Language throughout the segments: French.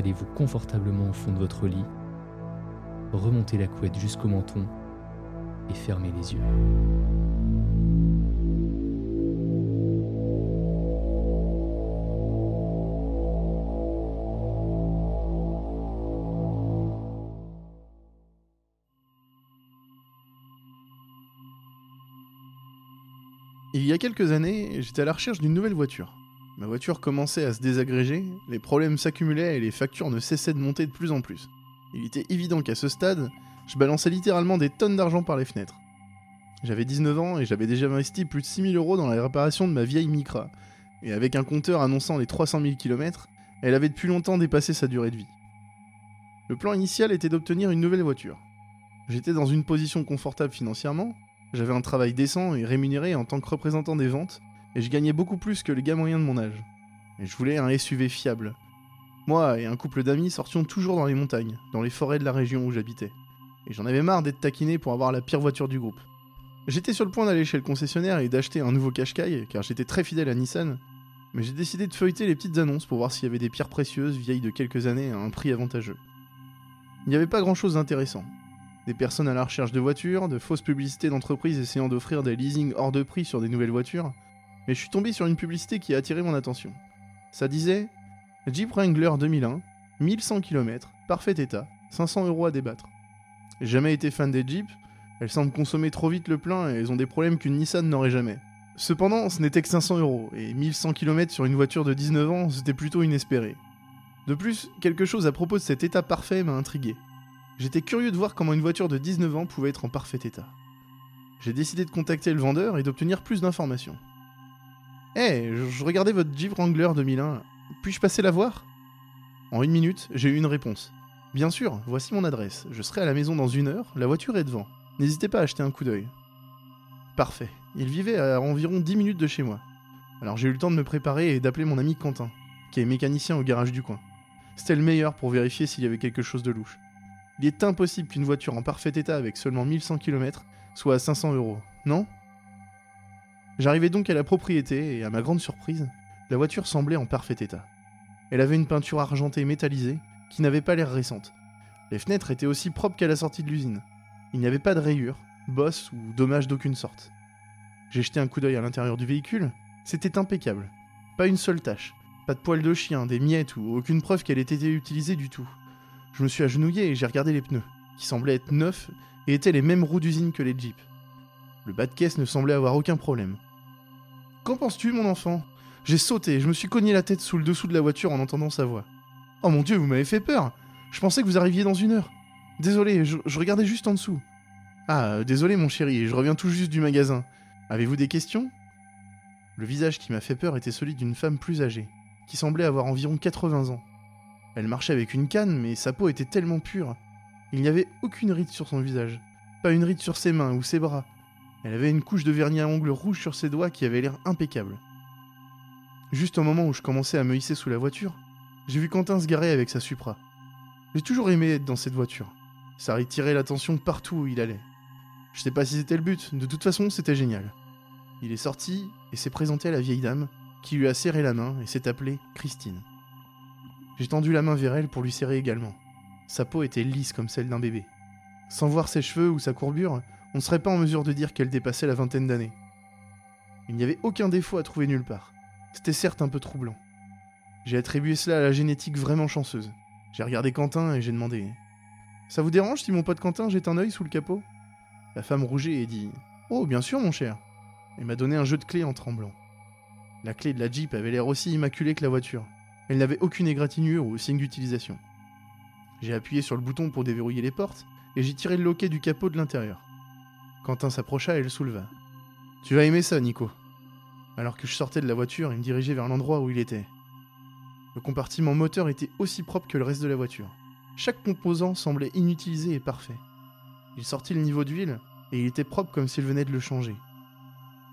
Installez-vous confortablement au fond de votre lit, remontez la couette jusqu'au menton et fermez les yeux. Il y a quelques années, j'étais à la recherche d'une nouvelle voiture. Ma voiture commençait à se désagréger, les problèmes s'accumulaient et les factures ne cessaient de monter de plus en plus. Il était évident qu'à ce stade, je balançais littéralement des tonnes d'argent par les fenêtres. J'avais 19 ans et j'avais déjà investi plus de 6000 euros dans la réparation de ma vieille Micra. Et avec un compteur annonçant les 300 000 km, elle avait depuis longtemps dépassé sa durée de vie. Le plan initial était d'obtenir une nouvelle voiture. J'étais dans une position confortable financièrement, j'avais un travail décent et rémunéré en tant que représentant des ventes, et je gagnais beaucoup plus que les gars moyens de mon âge. Et je voulais un SUV fiable. Moi et un couple d'amis sortions toujours dans les montagnes, dans les forêts de la région où j'habitais. Et j'en avais marre d'être taquiné pour avoir la pire voiture du groupe. J'étais sur le point d'aller chez le concessionnaire et d'acheter un nouveau Qashqai, car j'étais très fidèle à Nissan, mais j'ai décidé de feuilleter les petites annonces pour voir s'il y avait des pierres précieuses vieilles de quelques années à un prix avantageux. Il n'y avait pas grand chose d'intéressant. Des personnes à la recherche de voitures, de fausses publicités d'entreprises essayant d'offrir des leasings hors de prix sur des nouvelles voitures, mais je suis tombé sur une publicité qui a attiré mon attention. Ça disait Jeep Wrangler 2001, 1100 km, parfait état, 500 euros à débattre. Jamais été fan des Jeeps, elles semblent consommer trop vite le plein et elles ont des problèmes qu'une Nissan n'aurait jamais. Cependant, ce n'était que 500 euros, et 1100 km sur une voiture de 19 ans, c'était plutôt inespéré. De plus, quelque chose à propos de cet état parfait m'a intrigué. J'étais curieux de voir comment une voiture de 19 ans pouvait être en parfait état. J'ai décidé de contacter le vendeur et d'obtenir plus d'informations. Eh, je, je regardais votre Jeep Wrangler 2001. Puis-je passer la voir? En une minute, j'ai eu une réponse. Bien sûr, voici mon adresse. Je serai à la maison dans une heure, la voiture est devant. N'hésitez pas à acheter un coup d'œil. Parfait. Il vivait à environ 10 minutes de chez moi. Alors j'ai eu le temps de me préparer et d'appeler mon ami Quentin, qui est mécanicien au garage du coin. C'était le meilleur pour vérifier s'il y avait quelque chose de louche. Il est impossible qu'une voiture en parfait état avec seulement 1100 km soit à 500 euros, non? J'arrivais donc à la propriété et à ma grande surprise, la voiture semblait en parfait état. Elle avait une peinture argentée métallisée qui n'avait pas l'air récente. Les fenêtres étaient aussi propres qu'à la sortie de l'usine. Il n'y avait pas de rayures, bosses ou dommages d'aucune sorte. J'ai jeté un coup d'œil à l'intérieur du véhicule, c'était impeccable. Pas une seule tache, pas de poils de chien, des miettes ou aucune preuve qu'elle ait été utilisée du tout. Je me suis agenouillé et j'ai regardé les pneus, qui semblaient être neufs et étaient les mêmes roues d'usine que les Jeeps. Le bas de caisse ne semblait avoir aucun problème. Qu'en penses-tu, mon enfant? J'ai sauté je me suis cogné la tête sous le dessous de la voiture en entendant sa voix. Oh mon dieu, vous m'avez fait peur Je pensais que vous arriviez dans une heure. Désolé, je, je regardais juste en dessous. Ah, euh, désolé, mon chéri, je reviens tout juste du magasin. Avez-vous des questions? Le visage qui m'a fait peur était celui d'une femme plus âgée, qui semblait avoir environ 80 ans. Elle marchait avec une canne, mais sa peau était tellement pure. Il n'y avait aucune ride sur son visage, pas une ride sur ses mains ou ses bras. Elle avait une couche de vernis à ongles rouge sur ses doigts qui avait l'air impeccable. Juste au moment où je commençais à me hisser sous la voiture, j'ai vu Quentin se garer avec sa Supra. J'ai toujours aimé être dans cette voiture. Ça attirait l'attention partout où il allait. Je sais pas si c'était le but, de toute façon c'était génial. Il est sorti et s'est présenté à la vieille dame, qui lui a serré la main et s'est appelée Christine. J'ai tendu la main vers elle pour lui serrer également. Sa peau était lisse comme celle d'un bébé. Sans voir ses cheveux ou sa courbure, on ne serait pas en mesure de dire qu'elle dépassait la vingtaine d'années. Il n'y avait aucun défaut à trouver nulle part. C'était certes un peu troublant. J'ai attribué cela à la génétique vraiment chanceuse. J'ai regardé Quentin et j'ai demandé Ça vous dérange si mon pote Quentin jette un œil sous le capot? La femme rouget et dit Oh, bien sûr, mon cher. Et m'a donné un jeu de clés en tremblant. La clé de la Jeep avait l'air aussi immaculée que la voiture. Elle n'avait aucune égratignure ou signe d'utilisation. J'ai appuyé sur le bouton pour déverrouiller les portes et j'ai tiré le loquet du capot de l'intérieur. Quentin s'approcha et le souleva. Tu vas aimer ça, Nico. Alors que je sortais de la voiture, il me dirigeait vers l'endroit où il était. Le compartiment moteur était aussi propre que le reste de la voiture. Chaque composant semblait inutilisé et parfait. Il sortit le niveau d'huile et il était propre comme s'il venait de le changer.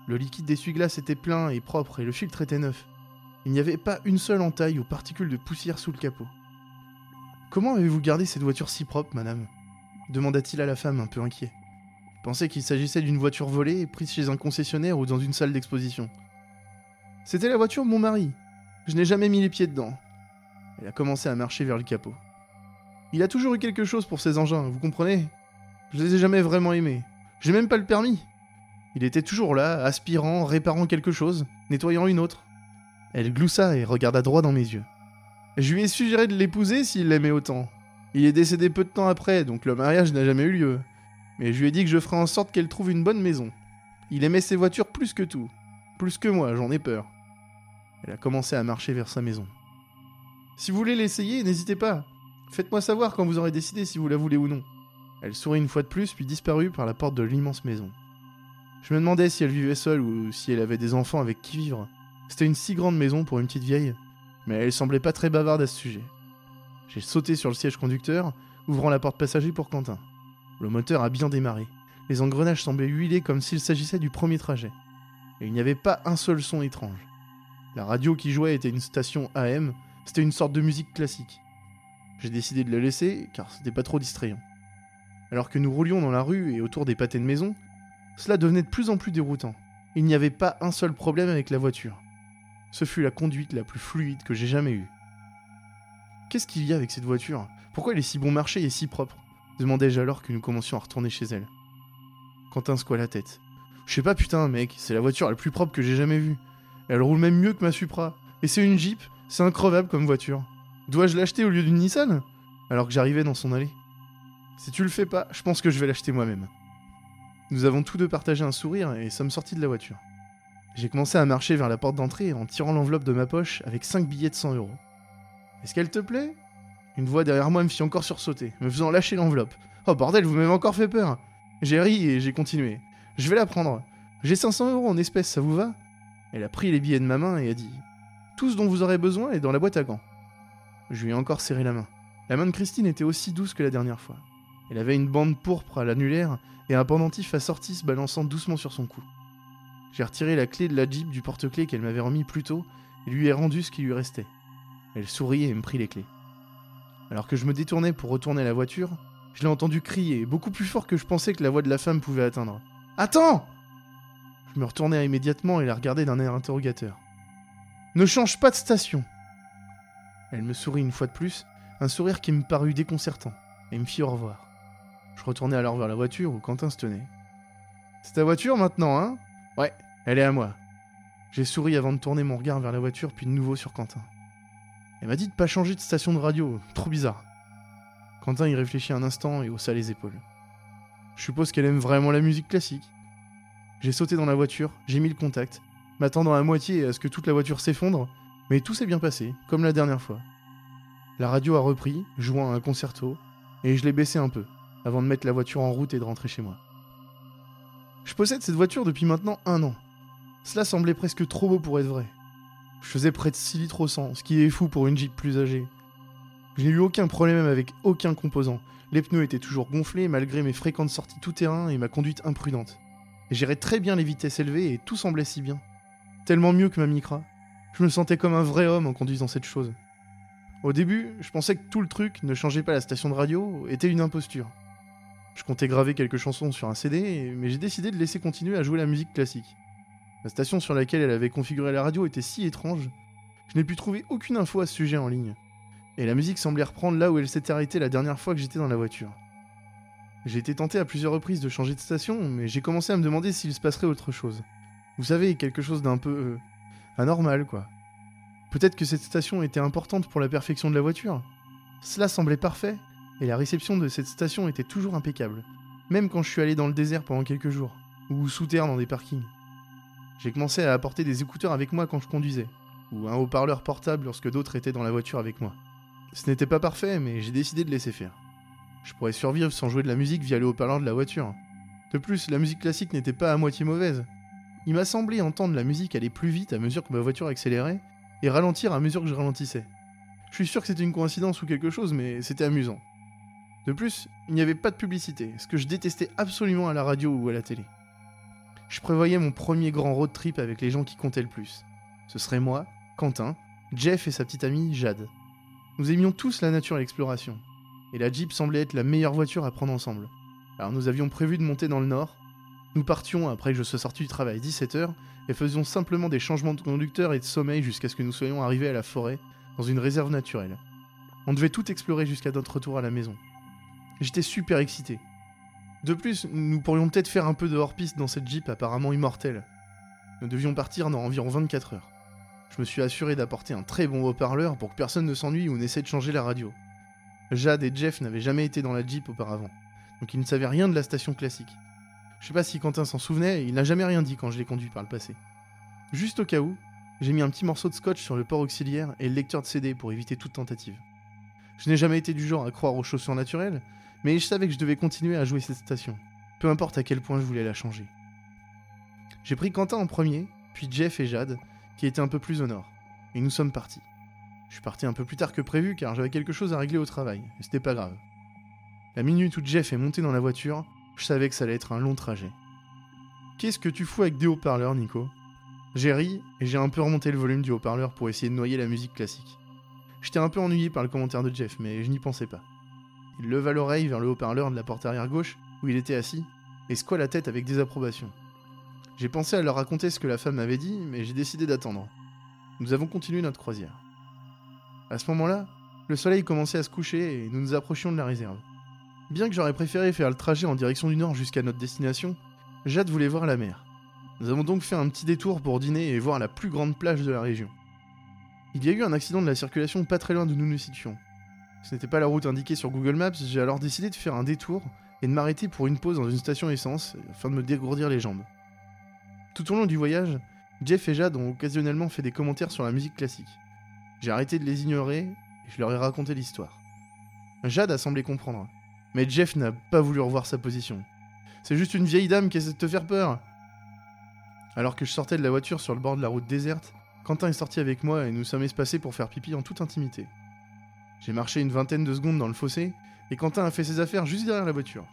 Le liquide d'essuie-glace était plein et propre et le filtre était neuf. Il n'y avait pas une seule entaille ou particule de poussière sous le capot. Comment avez-vous gardé cette voiture si propre, madame? demanda-t-il à la femme un peu inquiet. Je pensais qu'il s'agissait d'une voiture volée prise chez un concessionnaire ou dans une salle d'exposition. C'était la voiture de mon mari. Je n'ai jamais mis les pieds dedans. Elle a commencé à marcher vers le capot. Il a toujours eu quelque chose pour ces engins, vous comprenez? Je les ai jamais vraiment aimés. J'ai même pas le permis. Il était toujours là, aspirant, réparant quelque chose, nettoyant une autre. Elle gloussa et regarda droit dans mes yeux. Je lui ai suggéré de l'épouser s'il l'aimait autant. Il est décédé peu de temps après, donc le mariage n'a jamais eu lieu. Mais je lui ai dit que je ferais en sorte qu'elle trouve une bonne maison. Il aimait ses voitures plus que tout. Plus que moi, j'en ai peur. Elle a commencé à marcher vers sa maison. Si vous voulez l'essayer, n'hésitez pas. Faites-moi savoir quand vous aurez décidé si vous la voulez ou non. Elle sourit une fois de plus, puis disparut par la porte de l'immense maison. Je me demandais si elle vivait seule ou si elle avait des enfants avec qui vivre. C'était une si grande maison pour une petite vieille, mais elle semblait pas très bavarde à ce sujet. J'ai sauté sur le siège conducteur, ouvrant la porte passager pour Quentin. Le moteur a bien démarré. Les engrenages semblaient huilés comme s'il s'agissait du premier trajet. Et il n'y avait pas un seul son étrange. La radio qui jouait était une station AM, c'était une sorte de musique classique. J'ai décidé de la laisser car c'était pas trop distrayant. Alors que nous roulions dans la rue et autour des pâtés de maison, cela devenait de plus en plus déroutant. Il n'y avait pas un seul problème avec la voiture. Ce fut la conduite la plus fluide que j'ai jamais eue. Qu'est-ce qu'il y a avec cette voiture? Pourquoi elle est si bon marché et si propre? Demandai-je alors que nous commencions à retourner chez elle. Quentin secoua la tête. Je sais pas putain mec, c'est la voiture la plus propre que j'ai jamais vue. Elle roule même mieux que ma Supra. Et c'est une Jeep, c'est increvable comme voiture. Dois-je l'acheter au lieu d'une Nissan? Alors que j'arrivais dans son allée. Si tu le fais pas, je pense que je vais l'acheter moi-même. Nous avons tous deux partagé un sourire et sommes sortis de la voiture. J'ai commencé à marcher vers la porte d'entrée en tirant l'enveloppe de ma poche avec 5 billets de 100 euros. Est-ce qu'elle te plaît? Une voix derrière moi me fit encore sursauter, me faisant lâcher l'enveloppe. Oh bordel, vous m'avez encore fait peur J'ai ri et j'ai continué. Je vais la prendre. J'ai 500 euros en espèces, ça vous va? Elle a pris les billets de ma main et a dit Tout ce dont vous aurez besoin est dans la boîte à gants. Je lui ai encore serré la main. La main de Christine était aussi douce que la dernière fois. Elle avait une bande pourpre à l'annulaire et un pendentif assorti se balançant doucement sur son cou. J'ai retiré la clé de la Jeep du porte-clés qu'elle m'avait remis plus tôt et lui ai rendu ce qui lui restait. Elle sourit et me prit les clés. Alors que je me détournais pour retourner la voiture, je l'ai entendu crier, beaucoup plus fort que je pensais que la voix de la femme pouvait atteindre. Attends Je me retournai immédiatement et la regardai d'un air interrogateur. Ne change pas de station Elle me sourit une fois de plus, un sourire qui me parut déconcertant, et me fit au revoir. Je retournai alors vers la voiture où Quentin se tenait. C'est ta voiture maintenant, hein? Ouais, elle est à moi. J'ai souri avant de tourner mon regard vers la voiture, puis de nouveau sur Quentin. Elle m'a dit de pas changer de station de radio, trop bizarre. Quentin y réfléchit un instant et haussa les épaules. Je suppose qu'elle aime vraiment la musique classique. J'ai sauté dans la voiture, j'ai mis le contact, m'attendant à moitié à ce que toute la voiture s'effondre, mais tout s'est bien passé, comme la dernière fois. La radio a repris, jouant un concerto, et je l'ai baissé un peu, avant de mettre la voiture en route et de rentrer chez moi. Je possède cette voiture depuis maintenant un an. Cela semblait presque trop beau pour être vrai. Je faisais près de 6 litres au 100, ce qui est fou pour une Jeep plus âgée. Je n'ai eu aucun problème avec aucun composant. Les pneus étaient toujours gonflés malgré mes fréquentes sorties tout terrain et ma conduite imprudente. Gérais très bien les vitesses élevées et tout semblait si bien. Tellement mieux que ma Micra. Je me sentais comme un vrai homme en conduisant cette chose. Au début, je pensais que tout le truc, ne changeait pas la station de radio, était une imposture. Je comptais graver quelques chansons sur un CD, mais j'ai décidé de laisser continuer à jouer la musique classique. La station sur laquelle elle avait configuré la radio était si étrange, je n'ai pu trouver aucune info à ce sujet en ligne. Et la musique semblait reprendre là où elle s'était arrêtée la dernière fois que j'étais dans la voiture. J'ai été tenté à plusieurs reprises de changer de station, mais j'ai commencé à me demander s'il se passerait autre chose. Vous savez, quelque chose d'un peu... euh, anormal, quoi. Peut-être que cette station était importante pour la perfection de la voiture. Cela semblait parfait, et la réception de cette station était toujours impeccable, même quand je suis allé dans le désert pendant quelques jours, ou sous terre dans des parkings. J'ai commencé à apporter des écouteurs avec moi quand je conduisais, ou un haut-parleur portable lorsque d'autres étaient dans la voiture avec moi. Ce n'était pas parfait, mais j'ai décidé de laisser faire. Je pourrais survivre sans jouer de la musique via le haut-parleur de la voiture. De plus, la musique classique n'était pas à moitié mauvaise. Il m'a semblé entendre la musique aller plus vite à mesure que ma voiture accélérait, et ralentir à mesure que je ralentissais. Je suis sûr que c'était une coïncidence ou quelque chose, mais c'était amusant. De plus, il n'y avait pas de publicité, ce que je détestais absolument à la radio ou à la télé. Je prévoyais mon premier grand road trip avec les gens qui comptaient le plus. Ce serait moi, Quentin, Jeff et sa petite amie Jade. Nous aimions tous la nature et l'exploration, et la Jeep semblait être la meilleure voiture à prendre ensemble. Alors nous avions prévu de monter dans le nord. Nous partions après que je sois sorti du travail à 17h et faisions simplement des changements de conducteur et de sommeil jusqu'à ce que nous soyons arrivés à la forêt, dans une réserve naturelle. On devait tout explorer jusqu'à notre retour à la maison. J'étais super excité. De plus, nous pourrions peut-être faire un peu de hors-piste dans cette Jeep apparemment immortelle. Nous devions partir dans environ 24 heures. Je me suis assuré d'apporter un très bon haut-parleur pour que personne ne s'ennuie ou n'essaie de changer la radio. Jade et Jeff n'avaient jamais été dans la Jeep auparavant, donc ils ne savaient rien de la station classique. Je sais pas si Quentin s'en souvenait, il n'a jamais rien dit quand je l'ai conduit par le passé. Juste au cas où, j'ai mis un petit morceau de scotch sur le port auxiliaire et le lecteur de CD pour éviter toute tentative. Je n'ai jamais été du genre à croire aux choses surnaturelles, mais je savais que je devais continuer à jouer cette station, peu importe à quel point je voulais la changer. J'ai pris Quentin en premier, puis Jeff et Jade, qui étaient un peu plus au nord, et nous sommes partis. Je suis parti un peu plus tard que prévu car j'avais quelque chose à régler au travail, et c'était pas grave. La minute où Jeff est monté dans la voiture, je savais que ça allait être un long trajet. Qu'est-ce que tu fous avec des haut-parleurs, Nico? J'ai ri et j'ai un peu remonté le volume du haut-parleur pour essayer de noyer la musique classique. J'étais un peu ennuyé par le commentaire de Jeff, mais je n'y pensais pas. Il leva l'oreille vers le haut-parleur de la porte arrière gauche, où il était assis, et secoua la tête avec désapprobation. J'ai pensé à leur raconter ce que la femme m'avait dit, mais j'ai décidé d'attendre. Nous avons continué notre croisière. À ce moment-là, le soleil commençait à se coucher et nous nous approchions de la réserve. Bien que j'aurais préféré faire le trajet en direction du nord jusqu'à notre destination, Jade voulait voir la mer. Nous avons donc fait un petit détour pour dîner et voir la plus grande plage de la région. Il y a eu un accident de la circulation pas très loin d'où nous nous situions. Ce n'était pas la route indiquée sur Google Maps, j'ai alors décidé de faire un détour et de m'arrêter pour une pause dans une station essence afin de me dégourdir les jambes. Tout au long du voyage, Jeff et Jade ont occasionnellement fait des commentaires sur la musique classique. J'ai arrêté de les ignorer et je leur ai raconté l'histoire. Jade a semblé comprendre, mais Jeff n'a pas voulu revoir sa position. C'est juste une vieille dame qui essaie de te faire peur. Alors que je sortais de la voiture sur le bord de la route déserte, Quentin est sorti avec moi et nous sommes espacés pour faire pipi en toute intimité. J'ai marché une vingtaine de secondes dans le fossé et Quentin a fait ses affaires juste derrière la voiture.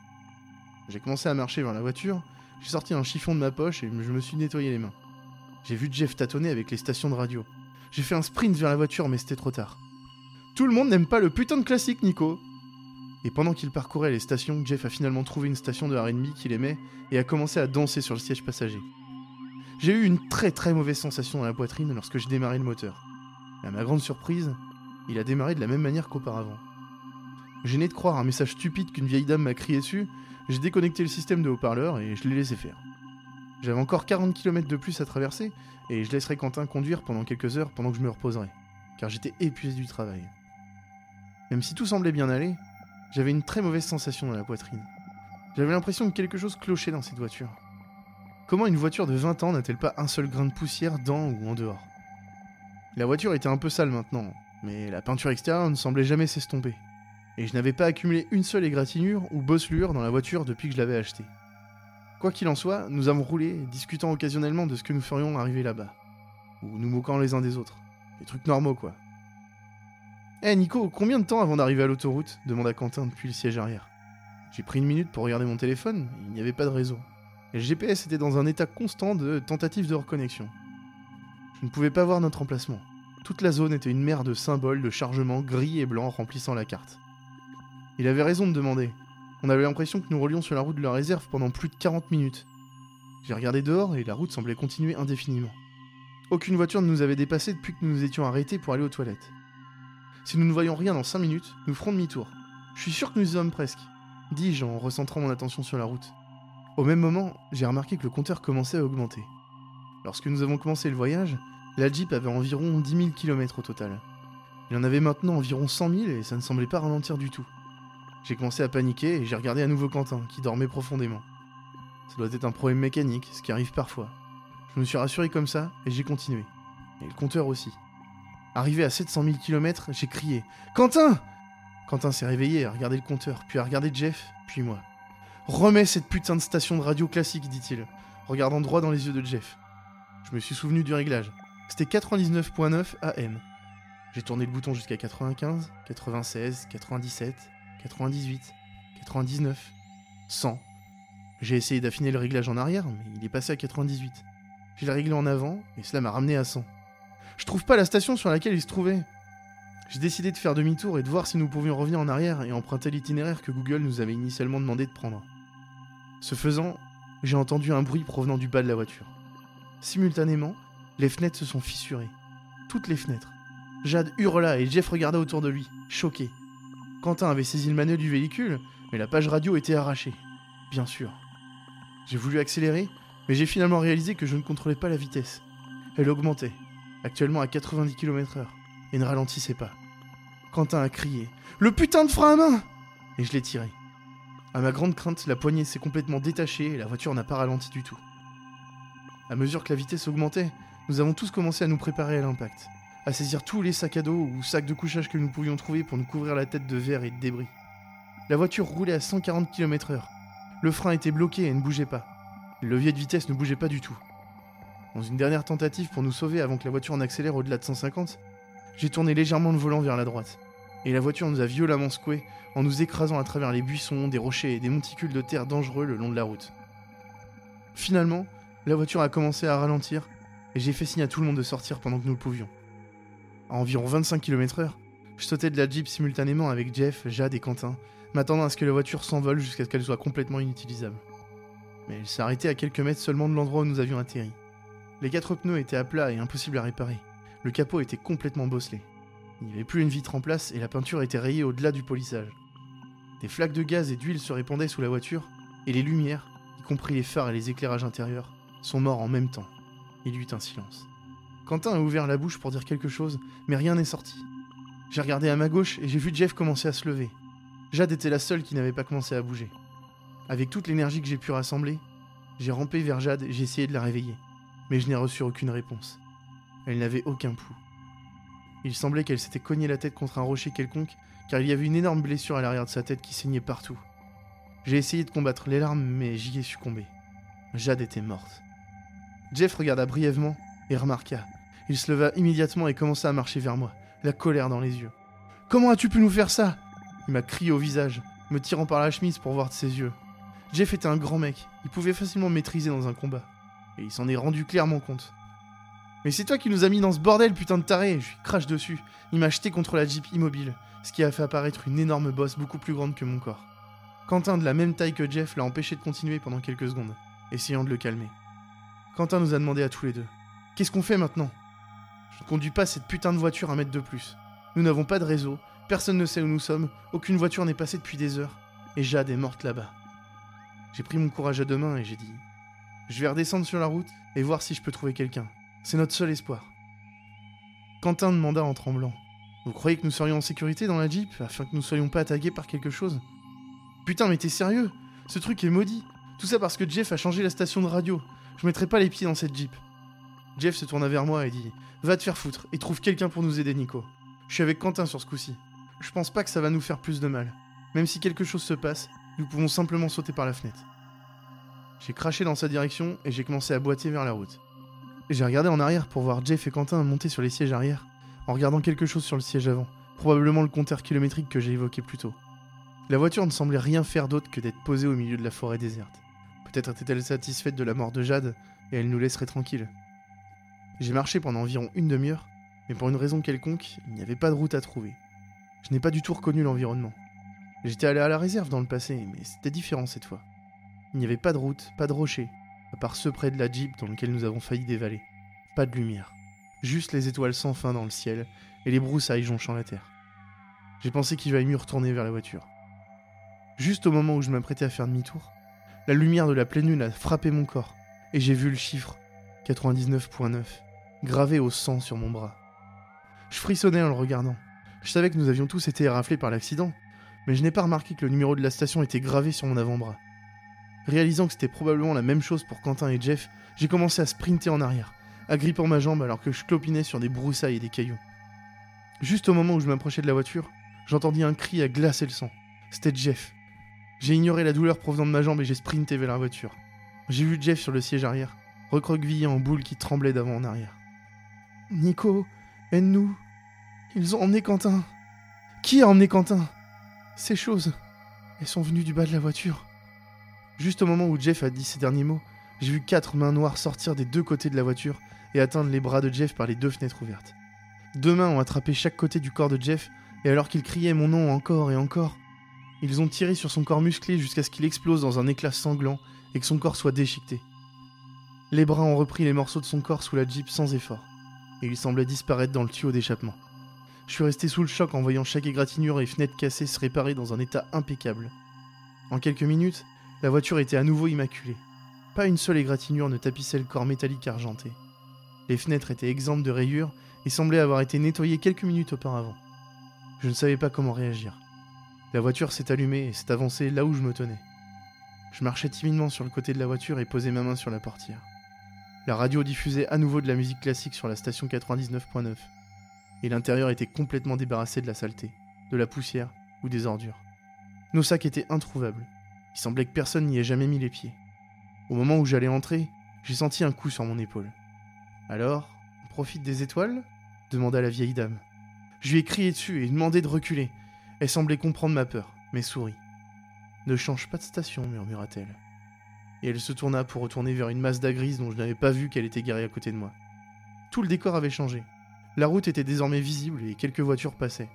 J'ai commencé à marcher vers la voiture, j'ai sorti un chiffon de ma poche et je me suis nettoyé les mains. J'ai vu Jeff tâtonner avec les stations de radio. J'ai fait un sprint vers la voiture mais c'était trop tard. Tout le monde n'aime pas le putain de classique, Nico Et pendant qu'il parcourait les stations, Jeff a finalement trouvé une station de RB qu'il aimait et a commencé à danser sur le siège passager. J'ai eu une très très mauvaise sensation dans la poitrine lorsque j'ai démarré le moteur. Et à ma grande surprise, il a démarré de la même manière qu'auparavant. Gêné de croire un message stupide qu'une vieille dame m'a crié dessus, j'ai déconnecté le système de haut-parleur et je l'ai laissé faire. J'avais encore 40 km de plus à traverser et je laisserai Quentin conduire pendant quelques heures pendant que je me reposerai, car j'étais épuisé du travail. Même si tout semblait bien aller, j'avais une très mauvaise sensation dans la poitrine. J'avais l'impression que quelque chose clochait dans cette voiture. Comment une voiture de 20 ans n'a-t-elle pas un seul grain de poussière dans ou en dehors? La voiture était un peu sale maintenant, mais la peinture extérieure ne semblait jamais s'estomper. Et je n'avais pas accumulé une seule égratignure ou bosselure dans la voiture depuis que je l'avais achetée. Quoi qu'il en soit, nous avons roulé, discutant occasionnellement de ce que nous ferions arriver là-bas. Ou nous moquant les uns des autres. Des trucs normaux, quoi. Eh Nico, combien de temps avant d'arriver à l'autoroute demanda Quentin depuis le siège arrière. J'ai pris une minute pour regarder mon téléphone, il n'y avait pas de réseau. Et le GPS était dans un état constant de tentative de reconnexion. Je ne pouvais pas voir notre emplacement. Toute la zone était une mer de symboles de chargement gris et blanc remplissant la carte. Il avait raison de demander. On avait l'impression que nous roulions sur la route de la réserve pendant plus de 40 minutes. J'ai regardé dehors et la route semblait continuer indéfiniment. Aucune voiture ne nous avait dépassé depuis que nous nous étions arrêtés pour aller aux toilettes. Si nous ne voyons rien dans 5 minutes, nous ferons demi-tour. Je suis sûr que nous y sommes presque, dis-je en recentrant mon attention sur la route. Au même moment, j'ai remarqué que le compteur commençait à augmenter. Lorsque nous avons commencé le voyage, la Jeep avait environ 10 000 km au total. Il en avait maintenant environ 100 000 et ça ne semblait pas ralentir du tout. J'ai commencé à paniquer et j'ai regardé à nouveau Quentin, qui dormait profondément. Ça doit être un problème mécanique, ce qui arrive parfois. Je me suis rassuré comme ça et j'ai continué. Et le compteur aussi. Arrivé à 700 000 km, j'ai crié Quentin Quentin s'est réveillé, a regardé le compteur, puis a regardé Jeff, puis moi. Remets cette putain de station de radio classique, dit-il, regardant droit dans les yeux de Jeff. Je me suis souvenu du réglage. C'était 99.9 AM. J'ai tourné le bouton jusqu'à 95, 96, 97, 98, 99, 100. J'ai essayé d'affiner le réglage en arrière, mais il est passé à 98. J'ai réglé en avant, et cela m'a ramené à 100. Je trouve pas la station sur laquelle il se trouvait. J'ai décidé de faire demi-tour et de voir si nous pouvions revenir en arrière et emprunter l'itinéraire que Google nous avait initialement demandé de prendre. Ce faisant, j'ai entendu un bruit provenant du bas de la voiture. Simultanément, les fenêtres se sont fissurées. Toutes les fenêtres. Jade hurla et Jeff regarda autour de lui, choqué. Quentin avait saisi le manuel du véhicule, mais la page radio était arrachée. Bien sûr. J'ai voulu accélérer, mais j'ai finalement réalisé que je ne contrôlais pas la vitesse. Elle augmentait, actuellement à 90 km/h, et ne ralentissait pas. Quentin a crié Le putain de frein à main Et je l'ai tiré. À ma grande crainte, la poignée s'est complètement détachée et la voiture n'a pas ralenti du tout. À mesure que la vitesse augmentait, nous avons tous commencé à nous préparer à l'impact, à saisir tous les sacs à dos ou sacs de couchage que nous pouvions trouver pour nous couvrir la tête de verre et de débris. La voiture roulait à 140 km/h. Le frein était bloqué et ne bougeait pas. Le levier de vitesse ne bougeait pas du tout. Dans une dernière tentative pour nous sauver avant que la voiture n'accélère au-delà de 150, j'ai tourné légèrement le volant vers la droite. Et la voiture nous a violemment secoué en nous écrasant à travers les buissons, des rochers et des monticules de terre dangereux le long de la route. Finalement, la voiture a commencé à ralentir et j'ai fait signe à tout le monde de sortir pendant que nous le pouvions. À environ 25 km/h, je sautais de la Jeep simultanément avec Jeff, Jade et Quentin, m'attendant à ce que la voiture s'envole jusqu'à ce qu'elle soit complètement inutilisable. Mais elle s'est arrêtée à quelques mètres seulement de l'endroit où nous avions atterri. Les quatre pneus étaient à plat et impossibles à réparer. Le capot était complètement bosselé. Il n'y avait plus une vitre en place et la peinture était rayée au-delà du polissage. Des flaques de gaz et d'huile se répandaient sous la voiture, et les lumières, y compris les phares et les éclairages intérieurs, sont morts en même temps. Il y eut un silence. Quentin a ouvert la bouche pour dire quelque chose, mais rien n'est sorti. J'ai regardé à ma gauche et j'ai vu Jeff commencer à se lever. Jade était la seule qui n'avait pas commencé à bouger. Avec toute l'énergie que j'ai pu rassembler, j'ai rampé vers Jade et j'ai essayé de la réveiller. Mais je n'ai reçu aucune réponse. Elle n'avait aucun pouls. Il semblait qu'elle s'était cognée la tête contre un rocher quelconque, car il y avait une énorme blessure à l'arrière de sa tête qui saignait partout. J'ai essayé de combattre les larmes, mais j'y ai succombé. Jade était morte. Jeff regarda brièvement et remarqua. Il se leva immédiatement et commença à marcher vers moi, la colère dans les yeux. Comment as-tu pu nous faire ça? Il m'a crié au visage, me tirant par la chemise pour voir de ses yeux. Jeff était un grand mec, il pouvait facilement maîtriser dans un combat. Et il s'en est rendu clairement compte. Mais c'est toi qui nous as mis dans ce bordel, putain de taré Je lui crache dessus. Il m'a jeté contre la Jeep immobile, ce qui a fait apparaître une énorme bosse beaucoup plus grande que mon corps. Quentin, de la même taille que Jeff, l'a empêché de continuer pendant quelques secondes, essayant de le calmer. Quentin nous a demandé à tous les deux Qu'est-ce qu'on fait maintenant? Je ne conduis pas cette putain de voiture un mètre de plus. Nous n'avons pas de réseau, personne ne sait où nous sommes, aucune voiture n'est passée depuis des heures, et Jade est morte là-bas. J'ai pris mon courage à deux mains et j'ai dit Je vais redescendre sur la route et voir si je peux trouver quelqu'un. C'est notre seul espoir. Quentin demanda en tremblant Vous croyez que nous serions en sécurité dans la Jeep afin que nous soyons pas attaqués par quelque chose? Putain, mais t'es sérieux? Ce truc est maudit. Tout ça parce que Jeff a changé la station de radio. Je mettrai pas les pieds dans cette Jeep. Jeff se tourna vers moi et dit Va te faire foutre et trouve quelqu'un pour nous aider, Nico. Je suis avec Quentin sur ce coup-ci. Je pense pas que ça va nous faire plus de mal. Même si quelque chose se passe, nous pouvons simplement sauter par la fenêtre. J'ai craché dans sa direction et j'ai commencé à boiter vers la route. J'ai regardé en arrière pour voir Jeff et Quentin monter sur les sièges arrière, en regardant quelque chose sur le siège avant, probablement le compteur kilométrique que j'ai évoqué plus tôt. La voiture ne semblait rien faire d'autre que d'être posée au milieu de la forêt déserte. Peut-être était-elle satisfaite de la mort de Jade et elle nous laisserait tranquilles. J'ai marché pendant environ une demi-heure, mais pour une raison quelconque, il n'y avait pas de route à trouver. Je n'ai pas du tout reconnu l'environnement. J'étais allé à la réserve dans le passé, mais c'était différent cette fois. Il n'y avait pas de route, pas de rocher, à part ceux près de la Jeep dans lequel nous avons failli dévaler. Pas de lumière. Juste les étoiles sans fin dans le ciel et les broussailles jonchant la terre. J'ai pensé qu'il valait mieux retourner vers la voiture. Juste au moment où je m'apprêtais à faire demi-tour, la lumière de la pleine lune a frappé mon corps et j'ai vu le chiffre 99.9 gravé au sang sur mon bras. Je frissonnais en le regardant. Je savais que nous avions tous été éraflés par l'accident, mais je n'ai pas remarqué que le numéro de la station était gravé sur mon avant-bras. Réalisant que c'était probablement la même chose pour Quentin et Jeff, j'ai commencé à sprinter en arrière, agrippant ma jambe alors que je clopinais sur des broussailles et des cailloux. Juste au moment où je m'approchais de la voiture, j'entendis un cri à glacer le sang. C'était Jeff. J'ai ignoré la douleur provenant de ma jambe et j'ai sprinté vers la voiture. J'ai vu Jeff sur le siège arrière, recroquevillé en boule qui tremblait d'avant en arrière. Nico, aide-nous. Ils ont emmené Quentin. Qui a emmené Quentin? Ces choses. Elles sont venues du bas de la voiture. Juste au moment où Jeff a dit ces derniers mots, j'ai vu quatre mains noires sortir des deux côtés de la voiture et atteindre les bras de Jeff par les deux fenêtres ouvertes. Deux mains ont attrapé chaque côté du corps de Jeff, et alors qu'il criait mon nom encore et encore, ils ont tiré sur son corps musclé jusqu'à ce qu'il explose dans un éclat sanglant et que son corps soit déchiqueté. Les bras ont repris les morceaux de son corps sous la Jeep sans effort, et il semblait disparaître dans le tuyau d'échappement. Je suis resté sous le choc en voyant chaque égratignure et fenêtre cassée se réparer dans un état impeccable. En quelques minutes, la voiture était à nouveau immaculée. Pas une seule égratignure ne tapissait le corps métallique argenté. Les fenêtres étaient exemptes de rayures et semblaient avoir été nettoyées quelques minutes auparavant. Je ne savais pas comment réagir. La voiture s'est allumée et s'est avancée là où je me tenais. Je marchais timidement sur le côté de la voiture et posais ma main sur la portière. La radio diffusait à nouveau de la musique classique sur la station 99.9, et l'intérieur était complètement débarrassé de la saleté, de la poussière ou des ordures. Nos sacs étaient introuvables. Il semblait que personne n'y ait jamais mis les pieds. Au moment où j'allais entrer, j'ai senti un coup sur mon épaule. Alors, profite des étoiles? demanda la vieille dame. Je lui ai crié dessus et demandé de reculer. Elle semblait comprendre ma peur, mais sourit. Ne change pas de station, murmura-t-elle. Et elle se tourna pour retourner vers une masse grise dont je n'avais pas vu qu'elle était garée à côté de moi. Tout le décor avait changé. La route était désormais visible et quelques voitures passaient.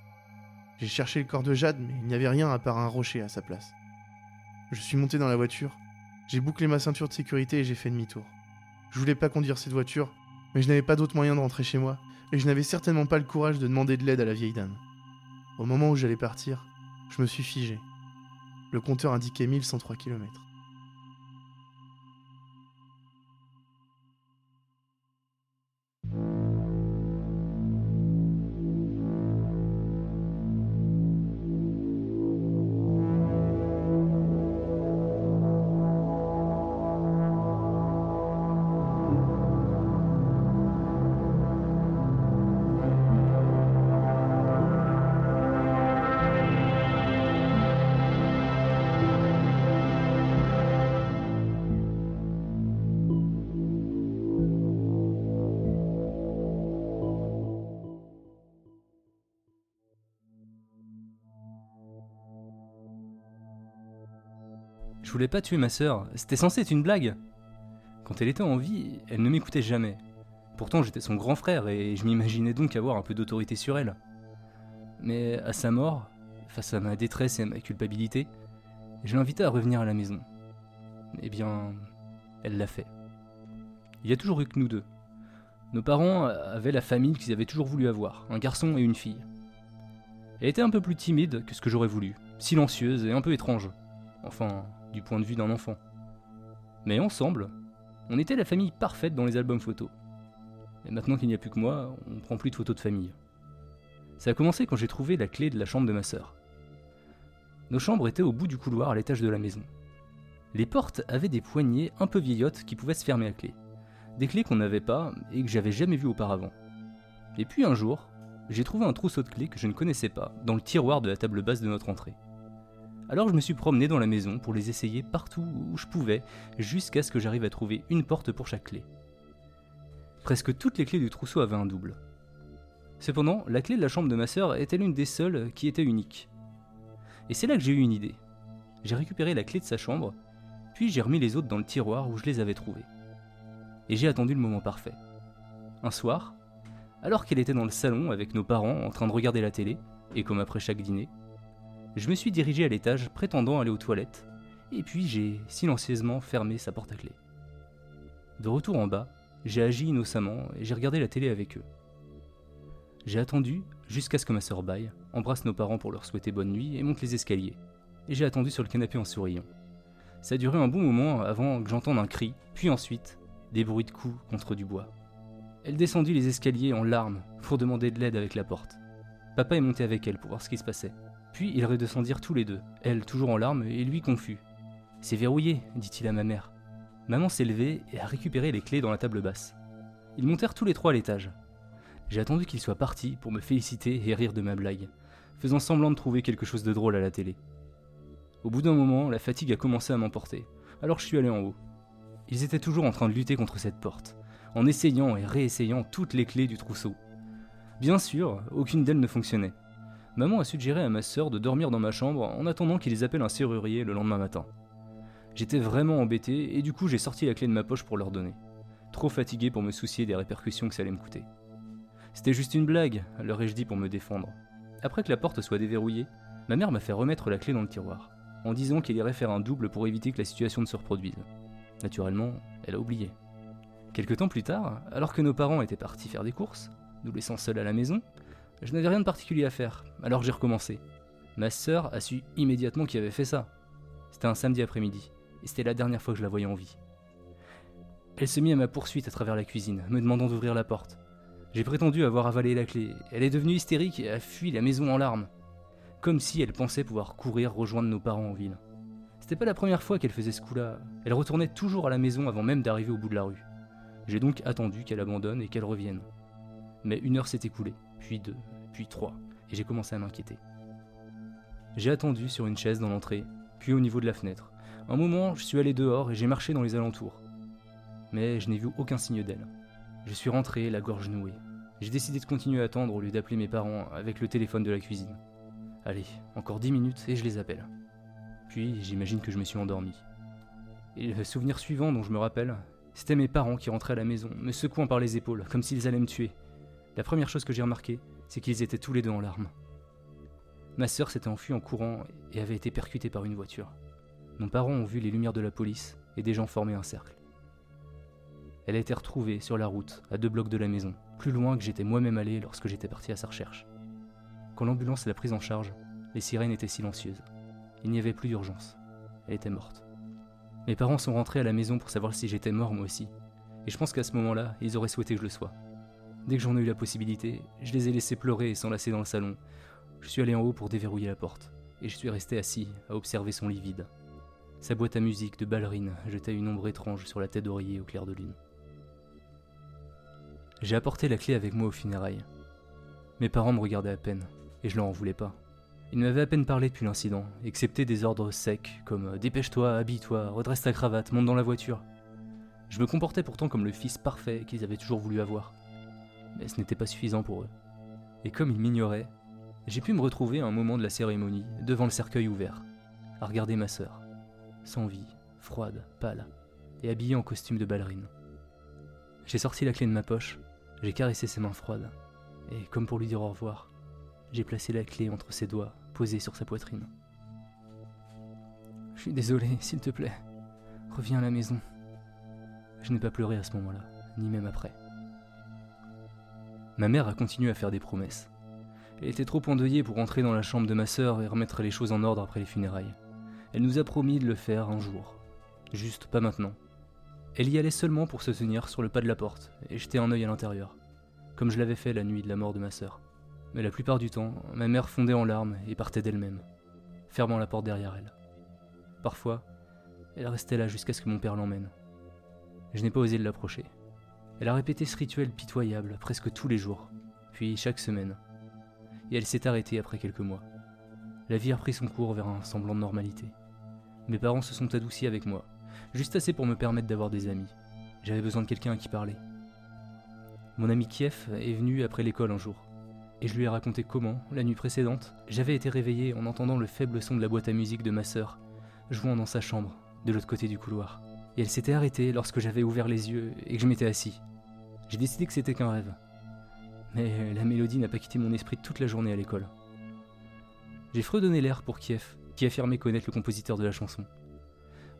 J'ai cherché le corps de Jade, mais il n'y avait rien à part un rocher à sa place. Je suis monté dans la voiture, j'ai bouclé ma ceinture de sécurité et j'ai fait demi-tour. Je voulais pas conduire cette voiture, mais je n'avais pas d'autre moyen de rentrer chez moi, et je n'avais certainement pas le courage de demander de l'aide à la vieille dame. Au moment où j'allais partir, je me suis figé. Le compteur indiquait 1103 km. Je voulais pas tuer ma sœur, c'était censé être une blague. Quand elle était en vie, elle ne m'écoutait jamais. Pourtant, j'étais son grand frère et je m'imaginais donc avoir un peu d'autorité sur elle. Mais à sa mort, face à ma détresse et à ma culpabilité, je l'invitais à revenir à la maison. Eh bien, elle l'a fait. Il y a toujours eu que nous deux. Nos parents avaient la famille qu'ils avaient toujours voulu avoir, un garçon et une fille. Elle était un peu plus timide que ce que j'aurais voulu, silencieuse et un peu étrange. Enfin, du point de vue d'un enfant. Mais ensemble, on était la famille parfaite dans les albums photos. Et maintenant qu'il n'y a plus que moi, on ne prend plus de photos de famille. Ça a commencé quand j'ai trouvé la clé de la chambre de ma sœur. Nos chambres étaient au bout du couloir à l'étage de la maison. Les portes avaient des poignées un peu vieillottes qui pouvaient se fermer à clé. Des clés qu'on n'avait pas et que j'avais jamais vues auparavant. Et puis un jour, j'ai trouvé un trousseau de clés que je ne connaissais pas dans le tiroir de la table basse de notre entrée. Alors je me suis promené dans la maison pour les essayer partout où je pouvais, jusqu'à ce que j'arrive à trouver une porte pour chaque clé. Presque toutes les clés du trousseau avaient un double. Cependant, la clé de la chambre de ma sœur était l'une des seules qui était unique. Et c'est là que j'ai eu une idée. J'ai récupéré la clé de sa chambre, puis j'ai remis les autres dans le tiroir où je les avais trouvées. Et j'ai attendu le moment parfait. Un soir, alors qu'elle était dans le salon avec nos parents en train de regarder la télé, et comme après chaque dîner, je me suis dirigé à l'étage prétendant aller aux toilettes, et puis j'ai silencieusement fermé sa porte à clé. De retour en bas, j'ai agi innocemment et j'ai regardé la télé avec eux. J'ai attendu jusqu'à ce que ma sœur baille, embrasse nos parents pour leur souhaiter bonne nuit et monte les escaliers. Et j'ai attendu sur le canapé en souriant. Ça a duré un bon moment avant que j'entende un cri, puis ensuite des bruits de coups contre du bois. Elle descendit les escaliers en larmes pour demander de l'aide avec la porte. Papa est monté avec elle pour voir ce qui se passait. Puis ils redescendirent tous les deux, elle toujours en larmes et lui confus. C'est verrouillé, dit-il à ma mère. Maman s'est levée et a récupéré les clés dans la table basse. Ils montèrent tous les trois à l'étage. J'ai attendu qu'il soit parti pour me féliciter et rire de ma blague, faisant semblant de trouver quelque chose de drôle à la télé. Au bout d'un moment, la fatigue a commencé à m'emporter, alors je suis allé en haut. Ils étaient toujours en train de lutter contre cette porte, en essayant et réessayant toutes les clés du trousseau. Bien sûr, aucune d'elles ne fonctionnait. Maman a suggéré à ma sœur de dormir dans ma chambre en attendant qu'ils appellent un serrurier le lendemain matin. J'étais vraiment embêté et du coup j'ai sorti la clé de ma poche pour leur donner. Trop fatigué pour me soucier des répercussions que ça allait me coûter. C'était juste une blague, leur ai-je dit pour me défendre. Après que la porte soit déverrouillée, ma mère m'a fait remettre la clé dans le tiroir, en disant qu'elle irait faire un double pour éviter que la situation ne se reproduise. Naturellement, elle a oublié. Quelque temps plus tard, alors que nos parents étaient partis faire des courses, nous laissant seuls à la maison, je n'avais rien de particulier à faire, alors j'ai recommencé. Ma sœur a su immédiatement qui avait fait ça. C'était un samedi après-midi, et c'était la dernière fois que je la voyais en vie. Elle se mit à ma poursuite à travers la cuisine, me demandant d'ouvrir la porte. J'ai prétendu avoir avalé la clé. Elle est devenue hystérique et a fui la maison en larmes. Comme si elle pensait pouvoir courir rejoindre nos parents en ville. C'était pas la première fois qu'elle faisait ce coup-là. Elle retournait toujours à la maison avant même d'arriver au bout de la rue. J'ai donc attendu qu'elle abandonne et qu'elle revienne. Mais une heure s'est écoulée, puis deux, puis trois, et j'ai commencé à m'inquiéter. J'ai attendu sur une chaise dans l'entrée, puis au niveau de la fenêtre. Un moment, je suis allé dehors et j'ai marché dans les alentours. Mais je n'ai vu aucun signe d'elle. Je suis rentré, la gorge nouée. J'ai décidé de continuer à attendre au lieu d'appeler mes parents avec le téléphone de la cuisine. Allez, encore dix minutes et je les appelle. Puis j'imagine que je me suis endormi. Et le souvenir suivant dont je me rappelle, c'était mes parents qui rentraient à la maison, me secouant par les épaules, comme s'ils allaient me tuer. La première chose que j'ai remarqué, c'est qu'ils étaient tous les deux en larmes. Ma sœur s'était enfuie en courant et avait été percutée par une voiture. Nos parents ont vu les lumières de la police et des gens former un cercle. Elle a été retrouvée sur la route, à deux blocs de la maison, plus loin que j'étais moi-même allé lorsque j'étais parti à sa recherche. Quand l'ambulance l'a prise en charge, les sirènes étaient silencieuses. Il n'y avait plus d'urgence. Elle était morte. Mes parents sont rentrés à la maison pour savoir si j'étais mort moi aussi, et je pense qu'à ce moment-là, ils auraient souhaité que je le sois. Dès que j'en ai eu la possibilité, je les ai laissés pleurer et s'enlacer dans le salon. Je suis allé en haut pour déverrouiller la porte, et je suis resté assis à observer son lit vide. Sa boîte à musique de ballerine jetait une ombre étrange sur la tête d'oreiller au clair de lune. J'ai apporté la clé avec moi aux funérailles. Mes parents me regardaient à peine, et je leur en voulais pas. Ils m'avaient à peine parlé depuis l'incident, excepté des ordres secs comme Dépêche-toi, habille-toi, redresse ta cravate, monte dans la voiture. Je me comportais pourtant comme le fils parfait qu'ils avaient toujours voulu avoir. Mais ce n'était pas suffisant pour eux. Et comme ils m'ignoraient, j'ai pu me retrouver à un moment de la cérémonie, devant le cercueil ouvert, à regarder ma sœur, sans vie, froide, pâle, et habillée en costume de ballerine. J'ai sorti la clé de ma poche j'ai caressé ses mains froides, et comme pour lui dire au revoir, j'ai placé la clé entre ses doigts, posée sur sa poitrine. Je suis désolé, s'il te plaît. Reviens à la maison. Je n'ai pas pleuré à ce moment-là, ni même après. Ma mère a continué à faire des promesses. Elle était trop endeuillée pour entrer dans la chambre de ma sœur et remettre les choses en ordre après les funérailles. Elle nous a promis de le faire un jour. Juste pas maintenant. Elle y allait seulement pour se tenir sur le pas de la porte et jeter un œil à l'intérieur, comme je l'avais fait la nuit de la mort de ma sœur. Mais la plupart du temps, ma mère fondait en larmes et partait d'elle-même, fermant la porte derrière elle. Parfois, elle restait là jusqu'à ce que mon père l'emmène. Je n'ai pas osé l'approcher. Elle a répété ce rituel pitoyable presque tous les jours, puis chaque semaine. Et elle s'est arrêtée après quelques mois. La vie a repris son cours vers un semblant de normalité. Mes parents se sont adoucis avec moi, juste assez pour me permettre d'avoir des amis. J'avais besoin de quelqu'un à qui parler. Mon ami Kiev est venu après l'école un jour, et je lui ai raconté comment, la nuit précédente, j'avais été réveillé en entendant le faible son de la boîte à musique de ma sœur, jouant dans sa chambre, de l'autre côté du couloir. Et elle s'était arrêtée lorsque j'avais ouvert les yeux et que je m'étais assis. J'ai décidé que c'était qu'un rêve. Mais la mélodie n'a pas quitté mon esprit toute la journée à l'école. J'ai fredonné l'air pour Kiev, qui affirmait connaître le compositeur de la chanson.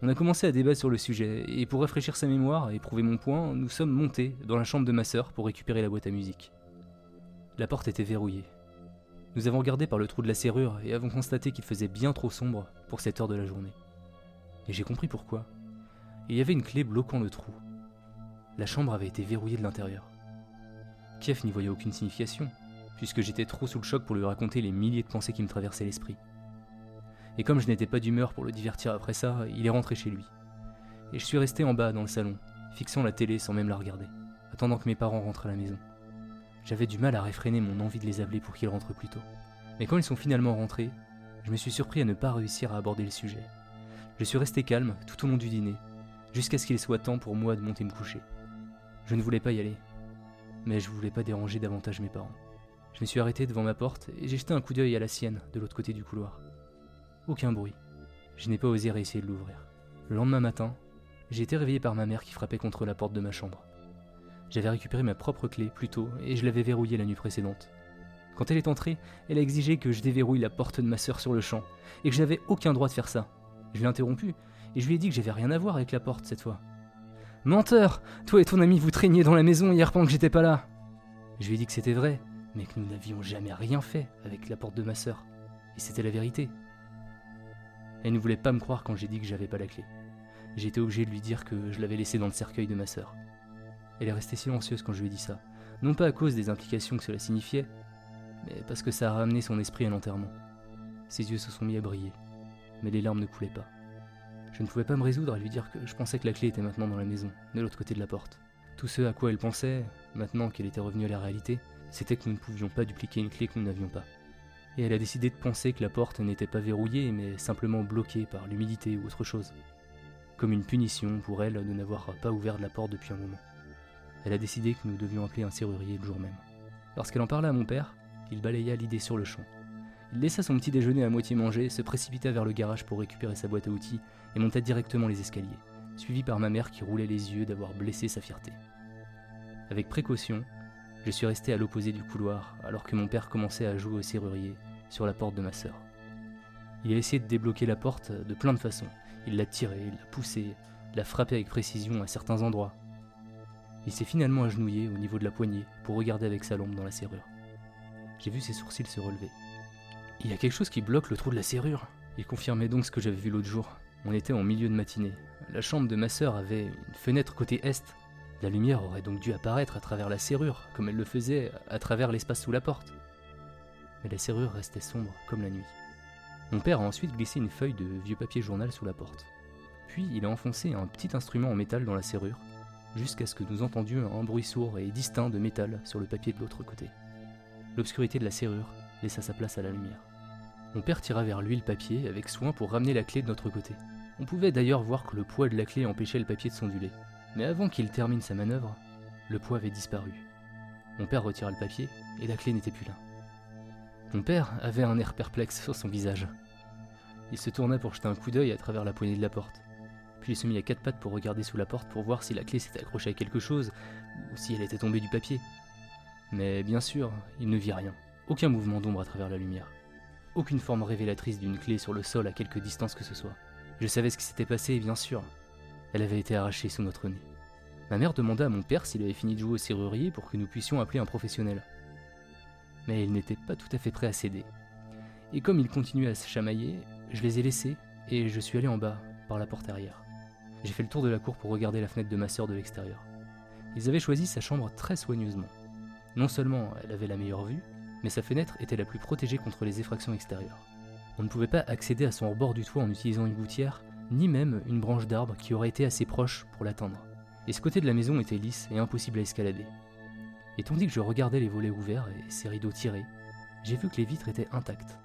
On a commencé à débattre sur le sujet, et pour rafraîchir sa mémoire et prouver mon point, nous sommes montés dans la chambre de ma sœur pour récupérer la boîte à musique. La porte était verrouillée. Nous avons regardé par le trou de la serrure et avons constaté qu'il faisait bien trop sombre pour cette heure de la journée. Et j'ai compris pourquoi. Il y avait une clé bloquant le trou. La chambre avait été verrouillée de l'intérieur. Kiev n'y voyait aucune signification, puisque j'étais trop sous le choc pour lui raconter les milliers de pensées qui me traversaient l'esprit. Et comme je n'étais pas d'humeur pour le divertir après ça, il est rentré chez lui. Et je suis resté en bas dans le salon, fixant la télé sans même la regarder, attendant que mes parents rentrent à la maison. J'avais du mal à réfréner mon envie de les appeler pour qu'ils rentrent plus tôt. Mais quand ils sont finalement rentrés, je me suis surpris à ne pas réussir à aborder le sujet. Je suis resté calme tout au long du dîner, jusqu'à ce qu'il soit temps pour moi de monter me coucher. Je ne voulais pas y aller, mais je voulais pas déranger davantage mes parents. Je me suis arrêté devant ma porte et j'ai jeté un coup d'œil à la sienne de l'autre côté du couloir. Aucun bruit. Je n'ai pas osé réessayer de l'ouvrir. Le lendemain matin, j'ai été réveillé par ma mère qui frappait contre la porte de ma chambre. J'avais récupéré ma propre clé plus tôt et je l'avais verrouillée la nuit précédente. Quand elle est entrée, elle a exigé que je déverrouille la porte de ma sœur sur le champ et que je n'avais aucun droit de faire ça. Je l'ai interrompu et je lui ai dit que j'avais rien à voir avec la porte cette fois. Menteur Toi et ton ami vous traîniez dans la maison hier pendant que j'étais pas là Je lui ai dit que c'était vrai, mais que nous n'avions jamais rien fait avec la porte de ma sœur. Et c'était la vérité. Elle ne voulait pas me croire quand j'ai dit que j'avais pas la clé. J'ai été obligé de lui dire que je l'avais laissée dans le cercueil de ma sœur. Elle est restée silencieuse quand je lui ai dit ça, non pas à cause des implications que cela signifiait, mais parce que ça a ramené son esprit à l'enterrement. Ses yeux se sont mis à briller, mais les larmes ne coulaient pas. Je ne pouvais pas me résoudre à lui dire que je pensais que la clé était maintenant dans la maison, de l'autre côté de la porte. Tout ce à quoi elle pensait, maintenant qu'elle était revenue à la réalité, c'était que nous ne pouvions pas dupliquer une clé que nous n'avions pas. Et elle a décidé de penser que la porte n'était pas verrouillée, mais simplement bloquée par l'humidité ou autre chose. Comme une punition pour elle de n'avoir pas ouvert la porte depuis un moment. Elle a décidé que nous devions appeler un serrurier le jour même. Lorsqu'elle en parla à mon père, il balaya l'idée sur le champ. Il laissa son petit déjeuner à moitié mangé, se précipita vers le garage pour récupérer sa boîte à outils et monta directement les escaliers, suivi par ma mère qui roulait les yeux d'avoir blessé sa fierté. Avec précaution, je suis resté à l'opposé du couloir alors que mon père commençait à jouer au serrurier sur la porte de ma sœur. Il a essayé de débloquer la porte de plein de façons. Il l'a tirée, l'a poussée, l'a frappée avec précision à certains endroits. Il s'est finalement agenouillé au niveau de la poignée pour regarder avec sa lampe dans la serrure. J'ai vu ses sourcils se relever. Il y a quelque chose qui bloque le trou de la serrure. Il confirmait donc ce que j'avais vu l'autre jour. On était en milieu de matinée. La chambre de ma sœur avait une fenêtre côté est. La lumière aurait donc dû apparaître à travers la serrure, comme elle le faisait à travers l'espace sous la porte. Mais la serrure restait sombre, comme la nuit. Mon père a ensuite glissé une feuille de vieux papier journal sous la porte. Puis il a enfoncé un petit instrument en métal dans la serrure, jusqu'à ce que nous entendions un bruit sourd et distinct de métal sur le papier de l'autre côté. L'obscurité de la serrure laissa sa place à la lumière. Mon père tira vers lui le papier avec soin pour ramener la clé de notre côté. On pouvait d'ailleurs voir que le poids de la clé empêchait le papier de s'onduler. Mais avant qu'il termine sa manœuvre, le poids avait disparu. Mon père retira le papier et la clé n'était plus là. Mon père avait un air perplexe sur son visage. Il se tourna pour jeter un coup d'œil à travers la poignée de la porte. Puis il se mit à quatre pattes pour regarder sous la porte pour voir si la clé s'était accrochée à quelque chose ou si elle était tombée du papier. Mais bien sûr, il ne vit rien. Aucun mouvement d'ombre à travers la lumière aucune forme révélatrice d'une clé sur le sol à quelque distance que ce soit. Je savais ce qui s'était passé, bien sûr. Elle avait été arrachée sous notre nez. Ma mère demanda à mon père s'il avait fini de jouer au serrurier pour que nous puissions appeler un professionnel. Mais il n'était pas tout à fait prêt à céder. Et comme il continuait à se chamailler, je les ai laissés et je suis allé en bas, par la porte arrière. J'ai fait le tour de la cour pour regarder la fenêtre de ma sœur de l'extérieur. Ils avaient choisi sa chambre très soigneusement. Non seulement elle avait la meilleure vue, mais sa fenêtre était la plus protégée contre les effractions extérieures. On ne pouvait pas accéder à son rebord du toit en utilisant une gouttière, ni même une branche d'arbre qui aurait été assez proche pour l'atteindre. Et ce côté de la maison était lisse et impossible à escalader. Et tandis que je regardais les volets ouverts et ses rideaux tirés, j'ai vu que les vitres étaient intactes.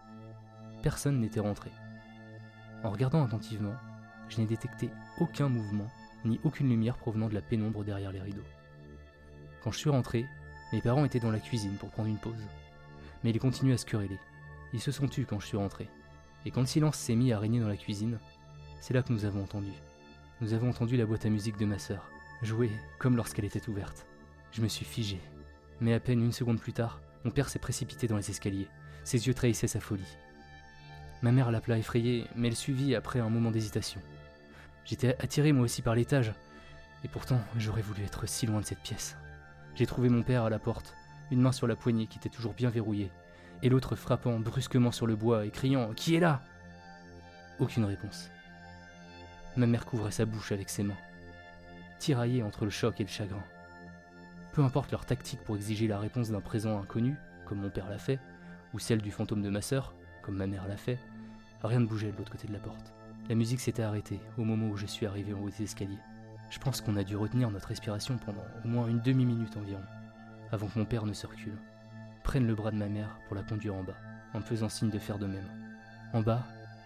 Personne n'était rentré. En regardant attentivement, je n'ai détecté aucun mouvement, ni aucune lumière provenant de la pénombre derrière les rideaux. Quand je suis rentré, mes parents étaient dans la cuisine pour prendre une pause mais ils continuaient à se quereller. Ils se sont tus quand je suis rentré. Et quand le silence s'est mis à régner dans la cuisine, c'est là que nous avons entendu. Nous avons entendu la boîte à musique de ma sœur, jouer comme lorsqu'elle était ouverte. Je me suis figé. Mais à peine une seconde plus tard, mon père s'est précipité dans les escaliers. Ses yeux trahissaient sa folie. Ma mère l'appela effrayée, mais elle suivit après un moment d'hésitation. J'étais attiré moi aussi par l'étage, et pourtant j'aurais voulu être si loin de cette pièce. J'ai trouvé mon père à la porte, une main sur la poignée qui était toujours bien verrouillée, et l'autre frappant brusquement sur le bois et criant Qui est là? Aucune réponse. Ma mère couvrait sa bouche avec ses mains, tiraillée entre le choc et le chagrin. Peu importe leur tactique pour exiger la réponse d'un présent inconnu, comme mon père l'a fait, ou celle du fantôme de ma sœur, comme ma mère l'a fait, rien ne bougeait de l'autre côté de la porte. La musique s'était arrêtée au moment où je suis arrivé en haut des escaliers. Je pense qu'on a dû retenir notre respiration pendant au moins une demi-minute environ, avant que mon père ne se recule, prenne le bras de ma mère pour la conduire en bas, en me faisant signe de faire de même. En bas,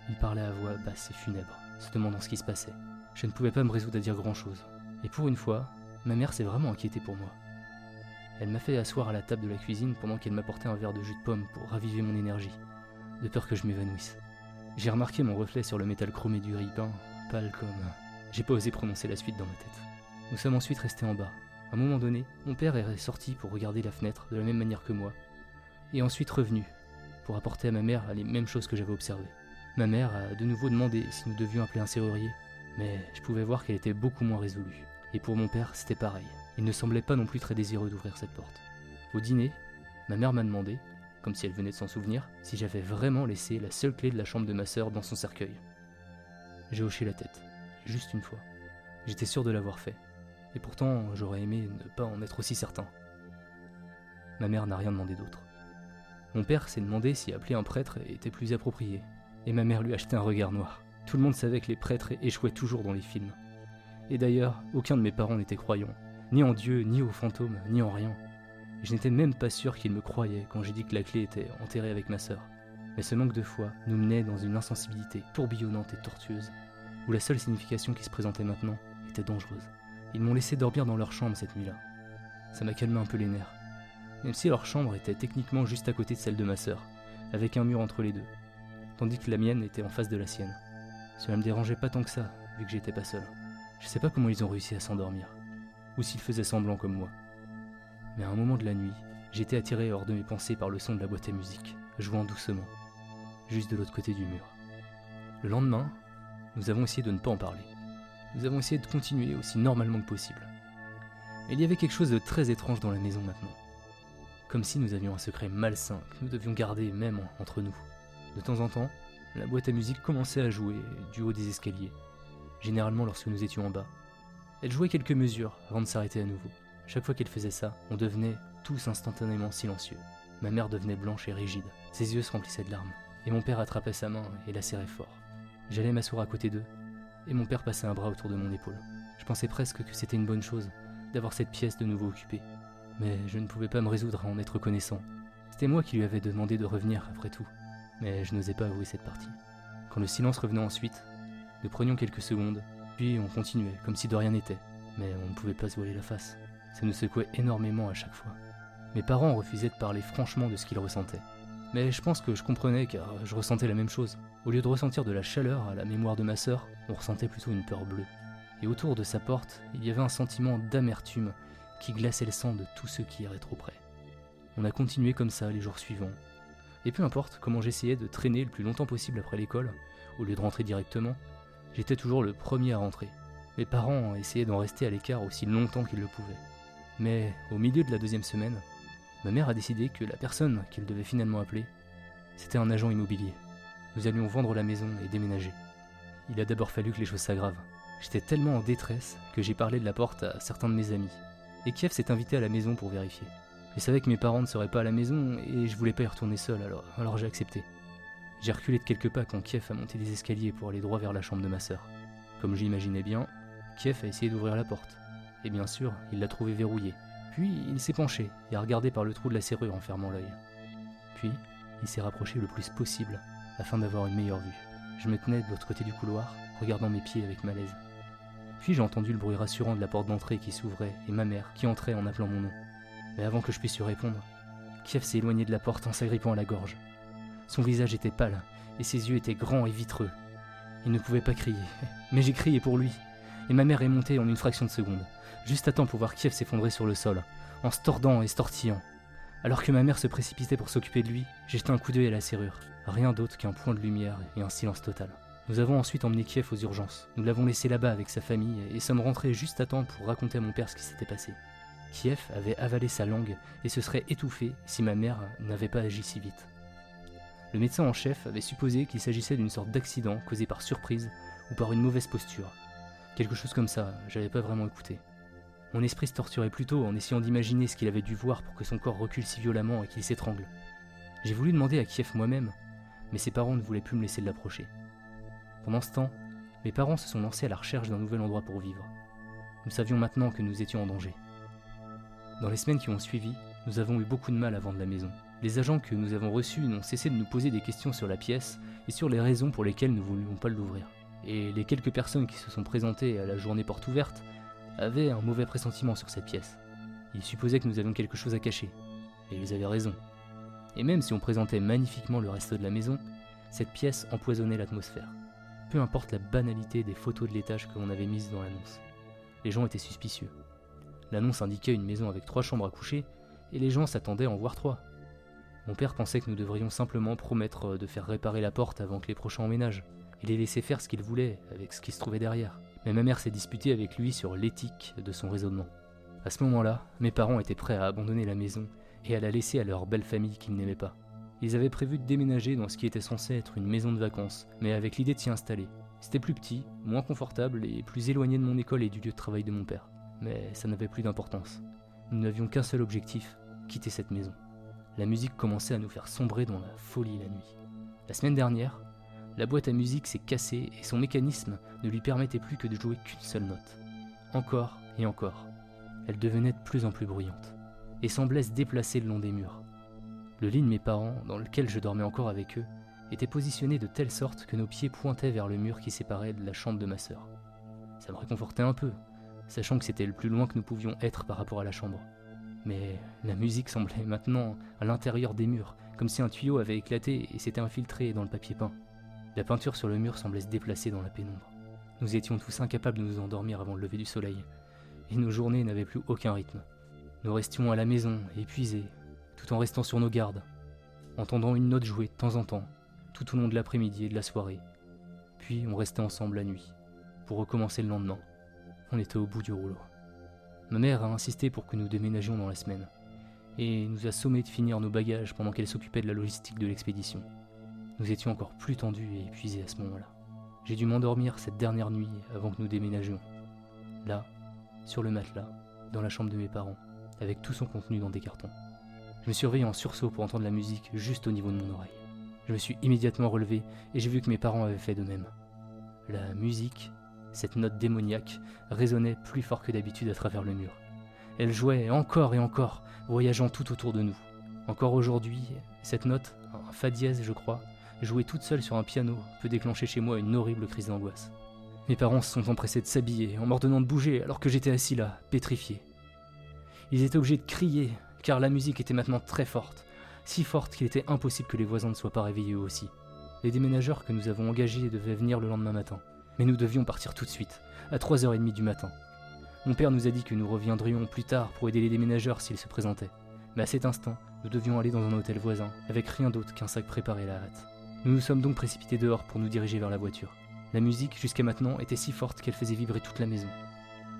il parlait à voix basse et funèbre, se demandant ce qui se passait. Je ne pouvais pas me résoudre à dire grand-chose. Et pour une fois, ma mère s'est vraiment inquiétée pour moi. Elle m'a fait asseoir à la table de la cuisine pendant qu'elle m'apportait un verre de jus de pomme pour raviver mon énergie, de peur que je m'évanouisse. J'ai remarqué mon reflet sur le métal chromé du grille-pain, pâle comme... J'ai pas osé prononcer la suite dans ma tête. Nous sommes ensuite restés en bas. À un moment donné, mon père est sorti pour regarder la fenêtre de la même manière que moi, et ensuite revenu pour apporter à ma mère les mêmes choses que j'avais observées. Ma mère a de nouveau demandé si nous devions appeler un serrurier, mais je pouvais voir qu'elle était beaucoup moins résolue. Et pour mon père, c'était pareil. Il ne semblait pas non plus très désireux d'ouvrir cette porte. Au dîner, ma mère m'a demandé, comme si elle venait de s'en souvenir, si j'avais vraiment laissé la seule clé de la chambre de ma sœur dans son cercueil. J'ai hoché la tête, juste une fois. J'étais sûr de l'avoir fait, et pourtant j'aurais aimé ne pas en être aussi certain. Ma mère n'a rien demandé d'autre. Mon père s'est demandé si appeler un prêtre était plus approprié, et ma mère lui a acheté un regard noir. Tout le monde savait que les prêtres échouaient toujours dans les films. Et d'ailleurs, aucun de mes parents n'était croyant, ni en Dieu, ni aux fantômes, ni en rien. Je n'étais même pas sûr qu'ils me croyaient quand j'ai dit que la clé était enterrée avec ma sœur. Mais ce manque de foi nous menait dans une insensibilité tourbillonnante et tortueuse, où la seule signification qui se présentait maintenant était dangereuse. Ils m'ont laissé dormir dans leur chambre cette nuit-là. Ça m'a calmé un peu les nerfs. Même si leur chambre était techniquement juste à côté de celle de ma sœur, avec un mur entre les deux, tandis que la mienne était en face de la sienne. Cela me dérangeait pas tant que ça, vu que j'étais pas seul. Je sais pas comment ils ont réussi à s'endormir, ou s'ils faisaient semblant comme moi. Mais à un moment de la nuit, j'étais attiré hors de mes pensées par le son de la boîte à musique, jouant doucement, juste de l'autre côté du mur. Le lendemain, nous avons essayé de ne pas en parler. Nous avons essayé de continuer aussi normalement que possible. Mais il y avait quelque chose de très étrange dans la maison maintenant. Comme si nous avions un secret malsain que nous devions garder même entre nous. De temps en temps, la boîte à musique commençait à jouer du haut des escaliers, généralement lorsque nous étions en bas. Elle jouait quelques mesures avant de s'arrêter à nouveau. Chaque fois qu'elle faisait ça, on devenait tous instantanément silencieux. Ma mère devenait blanche et rigide, ses yeux se remplissaient de larmes, et mon père attrapait sa main et la serrait fort. J'allais m'asseoir à côté d'eux, et mon père passait un bras autour de mon épaule. Je pensais presque que c'était une bonne chose d'avoir cette pièce de nouveau occupée, mais je ne pouvais pas me résoudre à en être reconnaissant. C'était moi qui lui avais demandé de revenir après tout, mais je n'osais pas avouer cette partie. Quand le silence revenait ensuite, nous prenions quelques secondes, puis on continuait, comme si de rien n'était, mais on ne pouvait pas se voiler la face. Ça nous secouait énormément à chaque fois. Mes parents refusaient de parler franchement de ce qu'ils ressentaient. Mais je pense que je comprenais car je ressentais la même chose. Au lieu de ressentir de la chaleur à la mémoire de ma sœur, on ressentait plutôt une peur bleue. Et autour de sa porte, il y avait un sentiment d'amertume qui glaçait le sang de tous ceux qui iraient trop près. On a continué comme ça les jours suivants. Et peu importe comment j'essayais de traîner le plus longtemps possible après l'école, au lieu de rentrer directement, j'étais toujours le premier à rentrer. Mes parents essayaient d'en rester à l'écart aussi longtemps qu'ils le pouvaient. Mais au milieu de la deuxième semaine, ma mère a décidé que la personne qu'elle devait finalement appeler, c'était un agent immobilier. Nous allions vendre la maison et déménager. Il a d'abord fallu que les choses s'aggravent. J'étais tellement en détresse que j'ai parlé de la porte à certains de mes amis. Et Kiev s'est invité à la maison pour vérifier. Je savais que mes parents ne seraient pas à la maison et je voulais pas y retourner seul alors, j'ai accepté. J'ai reculé de quelques pas quand Kiev a monté des escaliers pour aller droit vers la chambre de ma sœur. Comme j'imaginais bien, Kiev a essayé d'ouvrir la porte. Et bien sûr, il l'a trouvée verrouillée. Puis il s'est penché et a regardé par le trou de la serrure en fermant l'œil. Puis il s'est rapproché le plus possible afin d'avoir une meilleure vue. Je me tenais de l'autre côté du couloir, regardant mes pieds avec malaise. Puis j'ai entendu le bruit rassurant de la porte d'entrée qui s'ouvrait et ma mère qui entrait en appelant mon nom. Mais avant que je puisse lui répondre, Kiev s'est éloigné de la porte en s'agrippant à la gorge. Son visage était pâle et ses yeux étaient grands et vitreux. Il ne pouvait pas crier, mais j'ai crié pour lui. Et ma mère est montée en une fraction de seconde, juste à temps pour voir Kiev s'effondrer sur le sol, en se tordant et se. Alors que ma mère se précipitait pour s'occuper de lui, j'ai jeté un coup d'œil à la serrure. Rien d'autre qu'un point de lumière et un silence total. Nous avons ensuite emmené Kiev aux urgences. Nous l'avons laissé là-bas avec sa famille et sommes rentrés juste à temps pour raconter à mon père ce qui s'était passé. Kiev avait avalé sa langue et se serait étouffé si ma mère n'avait pas agi si vite. Le médecin en chef avait supposé qu'il s'agissait d'une sorte d'accident causé par surprise ou par une mauvaise posture. Quelque chose comme ça, j'avais pas vraiment écouté. Mon esprit se torturait plutôt en essayant d'imaginer ce qu'il avait dû voir pour que son corps recule si violemment et qu'il s'étrangle. J'ai voulu demander à Kiev moi-même, mais ses parents ne voulaient plus me laisser l'approcher. Pendant ce temps, mes parents se sont lancés à la recherche d'un nouvel endroit pour vivre. Nous savions maintenant que nous étions en danger. Dans les semaines qui ont suivi, nous avons eu beaucoup de mal à vendre la maison. Les agents que nous avons reçus n'ont cessé de nous poser des questions sur la pièce et sur les raisons pour lesquelles nous ne voulions pas l'ouvrir. Et les quelques personnes qui se sont présentées à la journée porte ouverte avaient un mauvais pressentiment sur cette pièce. Ils supposaient que nous avions quelque chose à cacher. Et ils avaient raison. Et même si on présentait magnifiquement le reste de la maison, cette pièce empoisonnait l'atmosphère. Peu importe la banalité des photos de l'étage que l'on avait mises dans l'annonce. Les gens étaient suspicieux. L'annonce indiquait une maison avec trois chambres à coucher, et les gens s'attendaient à en voir trois. Mon père pensait que nous devrions simplement promettre de faire réparer la porte avant que les prochains emménagent, et les laisser faire ce qu'ils voulaient avec ce qui se trouvait derrière. Mais ma mère s'est disputée avec lui sur l'éthique de son raisonnement. À ce moment-là, mes parents étaient prêts à abandonner la maison et à la laisser à leur belle famille qu'ils n'aimaient pas. Ils avaient prévu de déménager dans ce qui était censé être une maison de vacances, mais avec l'idée de s'y installer. C'était plus petit, moins confortable et plus éloigné de mon école et du lieu de travail de mon père. Mais ça n'avait plus d'importance. Nous n'avions qu'un seul objectif, quitter cette maison. La musique commençait à nous faire sombrer dans la folie la nuit. La semaine dernière, la boîte à musique s'est cassée et son mécanisme ne lui permettait plus que de jouer qu'une seule note. Encore et encore. Elle devenait de plus en plus bruyante et semblait se déplacer le long des murs. Le lit de mes parents, dans lequel je dormais encore avec eux, était positionné de telle sorte que nos pieds pointaient vers le mur qui séparait de la chambre de ma sœur. Ça me réconfortait un peu, sachant que c'était le plus loin que nous pouvions être par rapport à la chambre. Mais la musique semblait maintenant à l'intérieur des murs, comme si un tuyau avait éclaté et s'était infiltré dans le papier peint. La peinture sur le mur semblait se déplacer dans la pénombre. Nous étions tous incapables de nous endormir avant le lever du soleil, et nos journées n'avaient plus aucun rythme. Nous restions à la maison, épuisés, tout en restant sur nos gardes, entendant une note jouer de temps en temps, tout au long de l'après-midi et de la soirée. Puis on restait ensemble la nuit, pour recommencer le lendemain. On était au bout du rouleau. Ma mère a insisté pour que nous déménagions dans la semaine, et nous a sommé de finir nos bagages pendant qu'elle s'occupait de la logistique de l'expédition. Nous étions encore plus tendus et épuisés à ce moment-là. J'ai dû m'endormir cette dernière nuit avant que nous déménagions. Là, sur le matelas, dans la chambre de mes parents, avec tout son contenu dans des cartons. Je me suis en sursaut pour entendre la musique juste au niveau de mon oreille. Je me suis immédiatement relevé et j'ai vu que mes parents avaient fait de même. La musique, cette note démoniaque, résonnait plus fort que d'habitude à travers le mur. Elle jouait encore et encore, voyageant tout autour de nous. Encore aujourd'hui, cette note, un fa dièse je crois, jouer toute seule sur un piano peut déclencher chez moi une horrible crise d'angoisse. Mes parents se sont empressés de s'habiller en m'ordonnant de bouger alors que j'étais assis là, pétrifié. Ils étaient obligés de crier car la musique était maintenant très forte, si forte qu'il était impossible que les voisins ne soient pas réveillés eux aussi. Les déménageurs que nous avons engagés devaient venir le lendemain matin, mais nous devions partir tout de suite, à 3h30 du matin. Mon père nous a dit que nous reviendrions plus tard pour aider les déménageurs s'ils se présentaient, mais à cet instant, nous devions aller dans un hôtel voisin, avec rien d'autre qu'un sac préparé à la hâte. Nous nous sommes donc précipités dehors pour nous diriger vers la voiture. La musique, jusqu'à maintenant, était si forte qu'elle faisait vibrer toute la maison.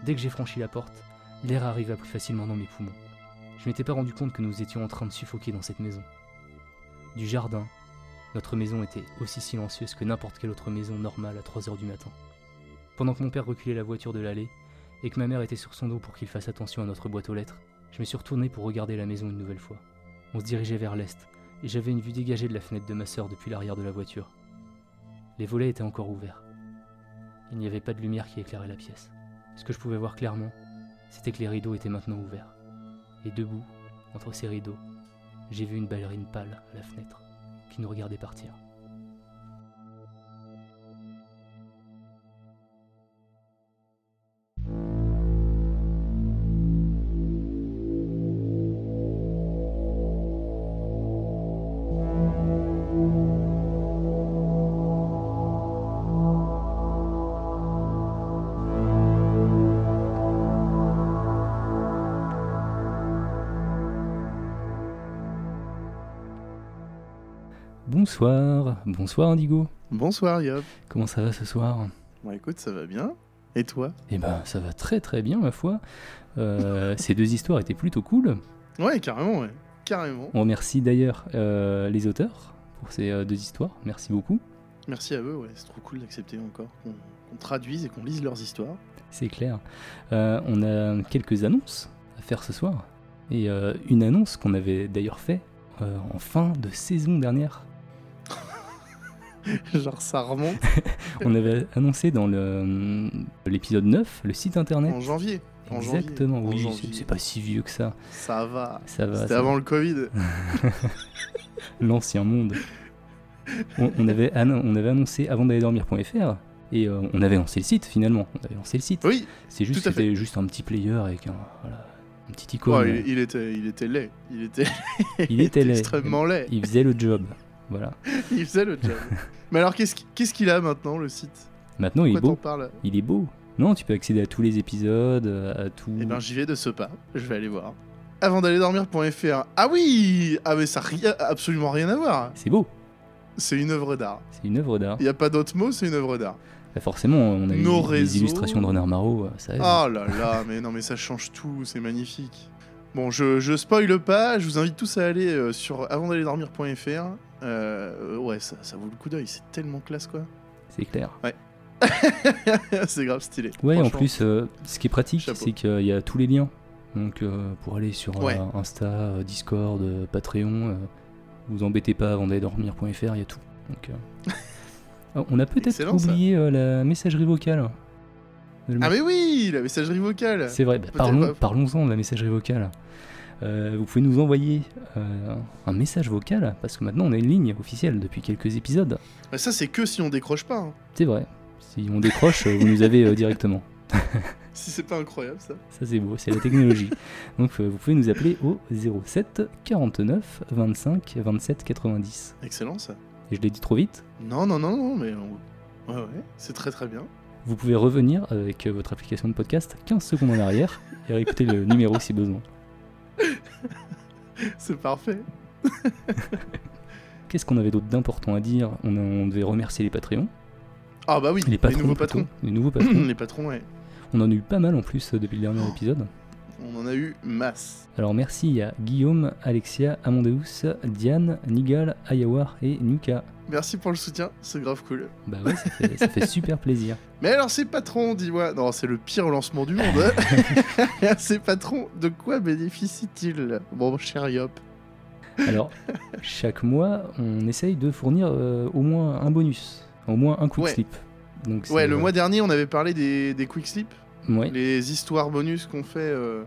Dès que j'ai franchi la porte, l'air arriva plus facilement dans mes poumons. Je m'étais pas rendu compte que nous étions en train de suffoquer dans cette maison. Du jardin, notre maison était aussi silencieuse que n'importe quelle autre maison normale à 3 heures du matin. Pendant que mon père reculait la voiture de l'allée et que ma mère était sur son dos pour qu'il fasse attention à notre boîte aux lettres, je me suis retourné pour regarder la maison une nouvelle fois. On se dirigeait vers l'est, et j'avais une vue dégagée de la fenêtre de ma sœur depuis l'arrière de la voiture. Les volets étaient encore ouverts. Il n'y avait pas de lumière qui éclairait la pièce. Ce que je pouvais voir clairement, c'était que les rideaux étaient maintenant ouverts. Et debout, entre ces rideaux, j'ai vu une ballerine pâle à la fenêtre, qui nous regardait partir. Bonsoir, bonsoir Indigo. Bonsoir Yop. Comment ça va ce soir Bon écoute, ça va bien. Et toi Eh ben, ça va très très bien, ma foi. Euh, ces deux histoires étaient plutôt cool. Ouais, carrément, ouais. Carrément. On remercie d'ailleurs euh, les auteurs pour ces euh, deux histoires. Merci beaucoup. Merci à eux, ouais. C'est trop cool d'accepter encore qu'on traduise et qu'on lise leurs histoires. C'est clair. On a quelques annonces à faire ce soir. Et une annonce qu'on avait d'ailleurs fait en fin de saison dernière. Genre ça remonte On avait annoncé dans le- l'épisode 9 le site internet. en janvier. En janvier. Exactement, En oui, janvier. c'est- c'est pas si vieux que ça. Ça va. Ça va. C'était avant va. le Covid. L'ancien monde. On, on avait, on avait annoncé avant d'aller dormir.fr et euh, on avait lancé le site finalement. On avait lancé le site. Oui, C'est juste, c'était juste un petit player avec un, voilà, un petit icône. Ouais, il, il était, il était laid. Il était, Il était laid. extrêmement laid. Il faisait le job. Voilà. Il faisait le job. Mais alors, qu'est-ce qui- qu'est-ce qu'il a maintenant, le site? Maintenant, il est beau. parles? Il est beau. Non, tu peux accéder à tous les épisodes, à tout. Eh ben, j'y vais de ce pas. Je vais aller voir. Avant d'aller dormir.fr. Ah oui Ah, mais ça n'a absolument rien à voir. C'est beau. C'est une œuvre d'art. C'est une œuvre d'art. Il n'y a pas d'autre mot, c'est une œuvre d'art. Bah, forcément, on a eu des illustrations de Renard Marot, ça aide. Oh là là, mais non, mais ça change tout, c'est magnifique. Bon, je, je spoil pas, je vous invite tous à aller euh, sur avant d'aller dormir.fr. Euh, ouais, ça, ça vaut le coup d'œil, c'est tellement classe quoi. C'est clair. c'est grave stylé. Ouais, en plus, euh, ce qui est pratique, c'est qu'il y a tous les liens. Donc, euh, pour aller sur Ouais. Insta, Discord, Patreon, vous embêtez pas avant d'aller dormir.fr, il y a tout. Donc, oh, on a peut-être oublié la messagerie vocale. Ah mais oui, la messagerie vocale. C'est vrai, bah, parlons, parlons-en de la messagerie vocale. Euh, vous pouvez nous envoyer euh, un message vocal, parce que maintenant on a une ligne officielle depuis quelques épisodes. Mais ça c'est que si on décroche pas. hein. C'est vrai. Si on décroche, vous nous avez euh, directement. Si c'est pas incroyable ça. Ça c'est beau, c'est la technologie. Donc vous pouvez nous appeler au 07 49 25 27 90. Excellent ça. Et je l'ai dit trop vite. Non, non, non, non, mais on- ouais, ouais, c'est très très bien. Vous pouvez revenir avec euh, votre application de podcast 15 secondes en arrière et réécouter le numéro si besoin. C'est parfait. Qu'est-ce qu'on avait d'autre d'important à dire? On, on devait remercier les Patreons. Ah bah oui, Les patrons. nouveaux patrons. Les nouveaux patrons. les patrons, ouais. on en a eu pas mal en plus euh, depuis le dernier épisode. On en a eu masse. Alors merci à Guillaume, Alexia, Amondeus, Diane, Nigal, Ayawar et Nika. Merci pour le soutien, c'est grave cool. Bah ouais, ça fait, ça fait super plaisir. Mais alors ces patrons, dis-moi, non c'est le pire lancement du monde. hein. ces patrons, de quoi bénéficient-ils Bon cher Yop? Alors, chaque mois, on essaye de fournir euh, au moins un bonus, au moins un quick Ouais. slip. Donc, Ouais, le euh, mois dernier on avait parlé des, des quick slips, ouais. les histoires bonus qu'on fait euh,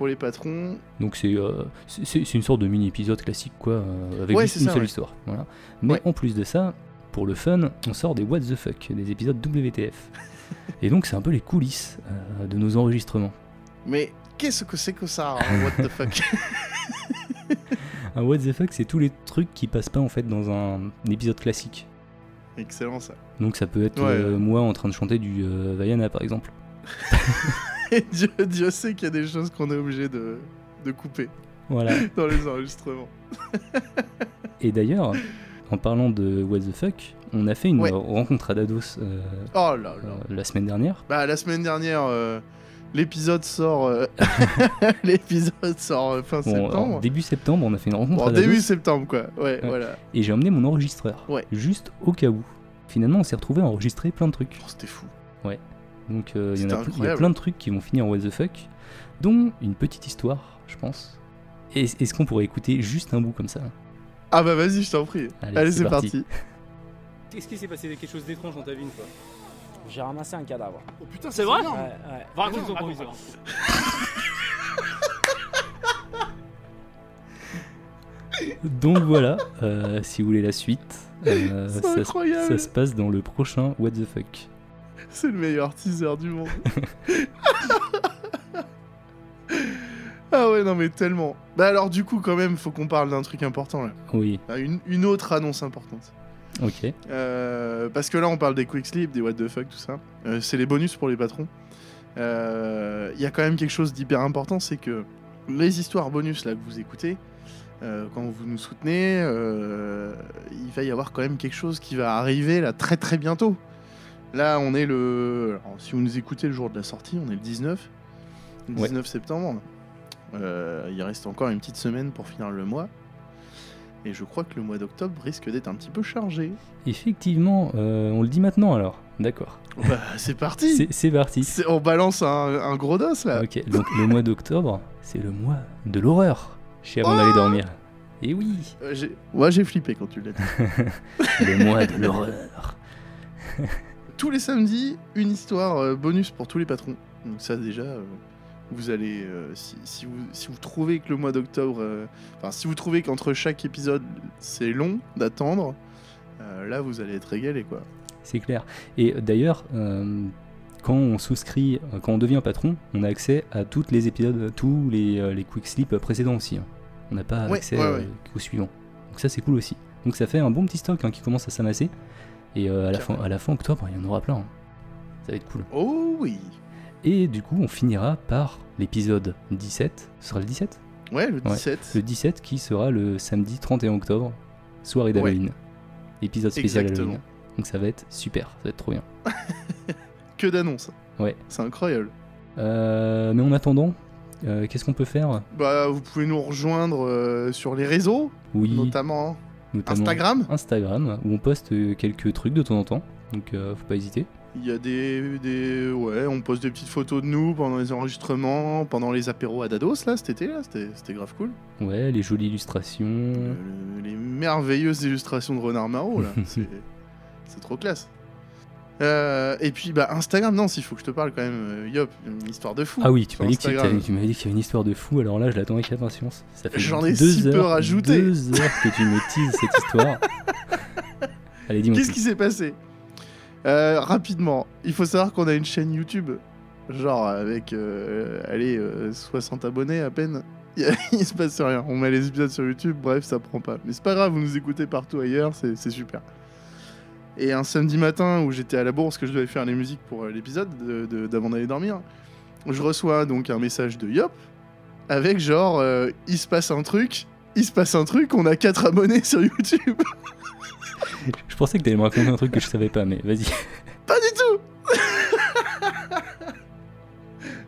pour les patrons. Donc c'est euh, c'est- une sorte de mini épisode classique quoi, euh, avec Ouais, juste c'est une ça, seule ouais. histoire. Voilà. Mais Ouais. en plus de ça, pour le fun, on sort des What the fuck, des épisodes WTF. Et donc c'est un peu les coulisses euh, de nos enregistrements. Mais qu'est-ce que c'est que ça hein, What the fuck? Un What the fuck, c'est tous les trucs qui passent pas en fait dans un, épisode classique. Excellent ça. Donc ça peut être moi en train de chanter du Vaiana par exemple. Et Dieu, Dieu sait qu'il y a des choses qu'on est obligé de, de couper Voilà. dans les enregistrements. Et d'ailleurs, en parlant de What the fuck, on a fait une Ouais. rencontre à Dados euh, Oh là là. euh, la semaine dernière. Bah la semaine dernière, euh, l'épisode sort, l'épisode sort fin Bon, en septembre. début septembre, on a fait une rencontre Bon, à Dados. début septembre quoi. Ouais, Ouais. voilà. Et j'ai emmené mon enregistreur. Ouais. Juste au cas où. Finalement, on s'est retrouvé à enregistrer plein de trucs. Oh, C'était fou. Donc, euh, il y a, y plein de trucs qui vont finir en what the fuck, dont une petite histoire, je pense. Et Est-ce qu'on pourrait écouter juste un bout comme ça? Ah bah vas-y, je t'en prie. Allez, Allez, c'est parti. parti. Qu'est-ce qui s'est passé? Quelque chose d'étrange dans ta vie une fois? J'ai ramassé un cadavre. Oh putain, c'est vrai? Ouais, ouais. Donc voilà, euh, si vous voulez la suite, euh, ça se passe dans le prochain What the fuck. C'est le meilleur teaser du monde. ah ouais, non mais tellement. Bah alors du coup quand même, faut qu'on parle d'un truc important là. Oui, Ah, Une, une autre annonce importante. ok. Euh, parce que là on parle des quick sleep, des what the fuck, tout ça. Euh, c'est les bonus pour les patrons. Euh, Il y a quand même quelque chose d'hyper important, c'est que les histoires bonus là que vous écoutez, euh, quand vous nous soutenez, euh, il va y avoir quand même quelque chose qui va arriver là très très bientôt. Là, on est le. alors, si vous nous écoutez le jour de la sortie, on est le 19. Le Ouais. 19 septembre. Euh, il reste encore une petite semaine pour finir le mois. Et je crois que le mois d'octobre risque d'être un petit peu chargé. Effectivement, euh, on le dit maintenant alors. D'accord. Bah, c'est parti C'est parti. On balance un, un gros dos là Ok, donc le mois d'octobre, c'est le mois de l'horreur. Chez avant d'aller dormir. Et oui, Euh, Moi j'ai flippé quand tu l'as dit. le mois de l'horreur. tous les samedis, une histoire euh, bonus pour tous les patrons. Donc ça déjà, euh, vous allez, euh, si, si vous, si vous trouvez que le mois d'octobre, enfin si vous trouvez qu'entre chaque épisode c'est long d'attendre, là vous allez être régalé quoi. C'est clair. Et d'ailleurs, euh, quand on souscrit, quand on devient patron, on a accès à tous les épisodes, tous les, les quick slips précédents aussi. hein. On n'a pas Ouais, accès ouais, ouais. qu'au suivant. Donc ça c'est cool aussi. Donc ça fait un bon petit stock hein, qui commence à s'amasser. Et euh, à, la fin, Carrément. à la fin octobre, il y en aura plein. hein. Ça va être cool. Oh oui. Et du coup, on finira par l'épisode 17. Ce sera le 17 Ouais, le Ouais. 17. Le 17 qui sera le samedi 31 octobre, soirée d'Halloween. Épisode spécial Exactement. Halloween. Donc ça va être super, ça va être trop bien. Que d'annonces. Ouais. C'est incroyable. Euh, mais en attendant, euh, qu'est-ce qu'on peut faire? Bah vous pouvez nous rejoindre euh, sur les réseaux, Oui, notamment notamment Instagram. Instagram, où on poste euh, quelques trucs de temps en temps. Donc euh, faut pas hésiter. Il y a des, des. Ouais, on poste des petites photos de nous pendant les enregistrements, pendant les apéros à Dados, là, cet été, là, c'était grave cool. Ouais, les jolies illustrations. Le- le- les merveilleuses illustrations de Renard Marot, là, c'est trop classe. Euh, et puis, bah, Instagram, non, s'il faut que je te parle quand même, euh, Yop, une histoire de fou. Ah oui, tu m'avais dit qu'il y avait une histoire de fou, alors là je l'attends avec impatience. J'en ai deux si peu heures, rajouté. Deux heures que tu me teases cette histoire. Allez, dis-moi. Qu'est-ce qui s'est passé? Euh, Rapidement, il faut savoir qu'on a une chaîne YouTube, genre avec, euh, allez, euh, 60 abonnés à peine. Il, se passe rien. On met les épisodes sur YouTube, bref, ça prend pas. Mais c'est pas grave, vous nous écoutez partout ailleurs, c'est super. Et un samedi matin où j'étais à la bourse, que je devais faire les musiques pour euh, l'épisode de- de- d'avant d'aller dormir, je reçois donc un message de Yop avec genre, euh, il se passe un truc, il se passe un truc, on a 4 abonnés sur YouTube. Je pensais que t'allais me raconter un truc que je savais pas, mais vas-y. Pas du tout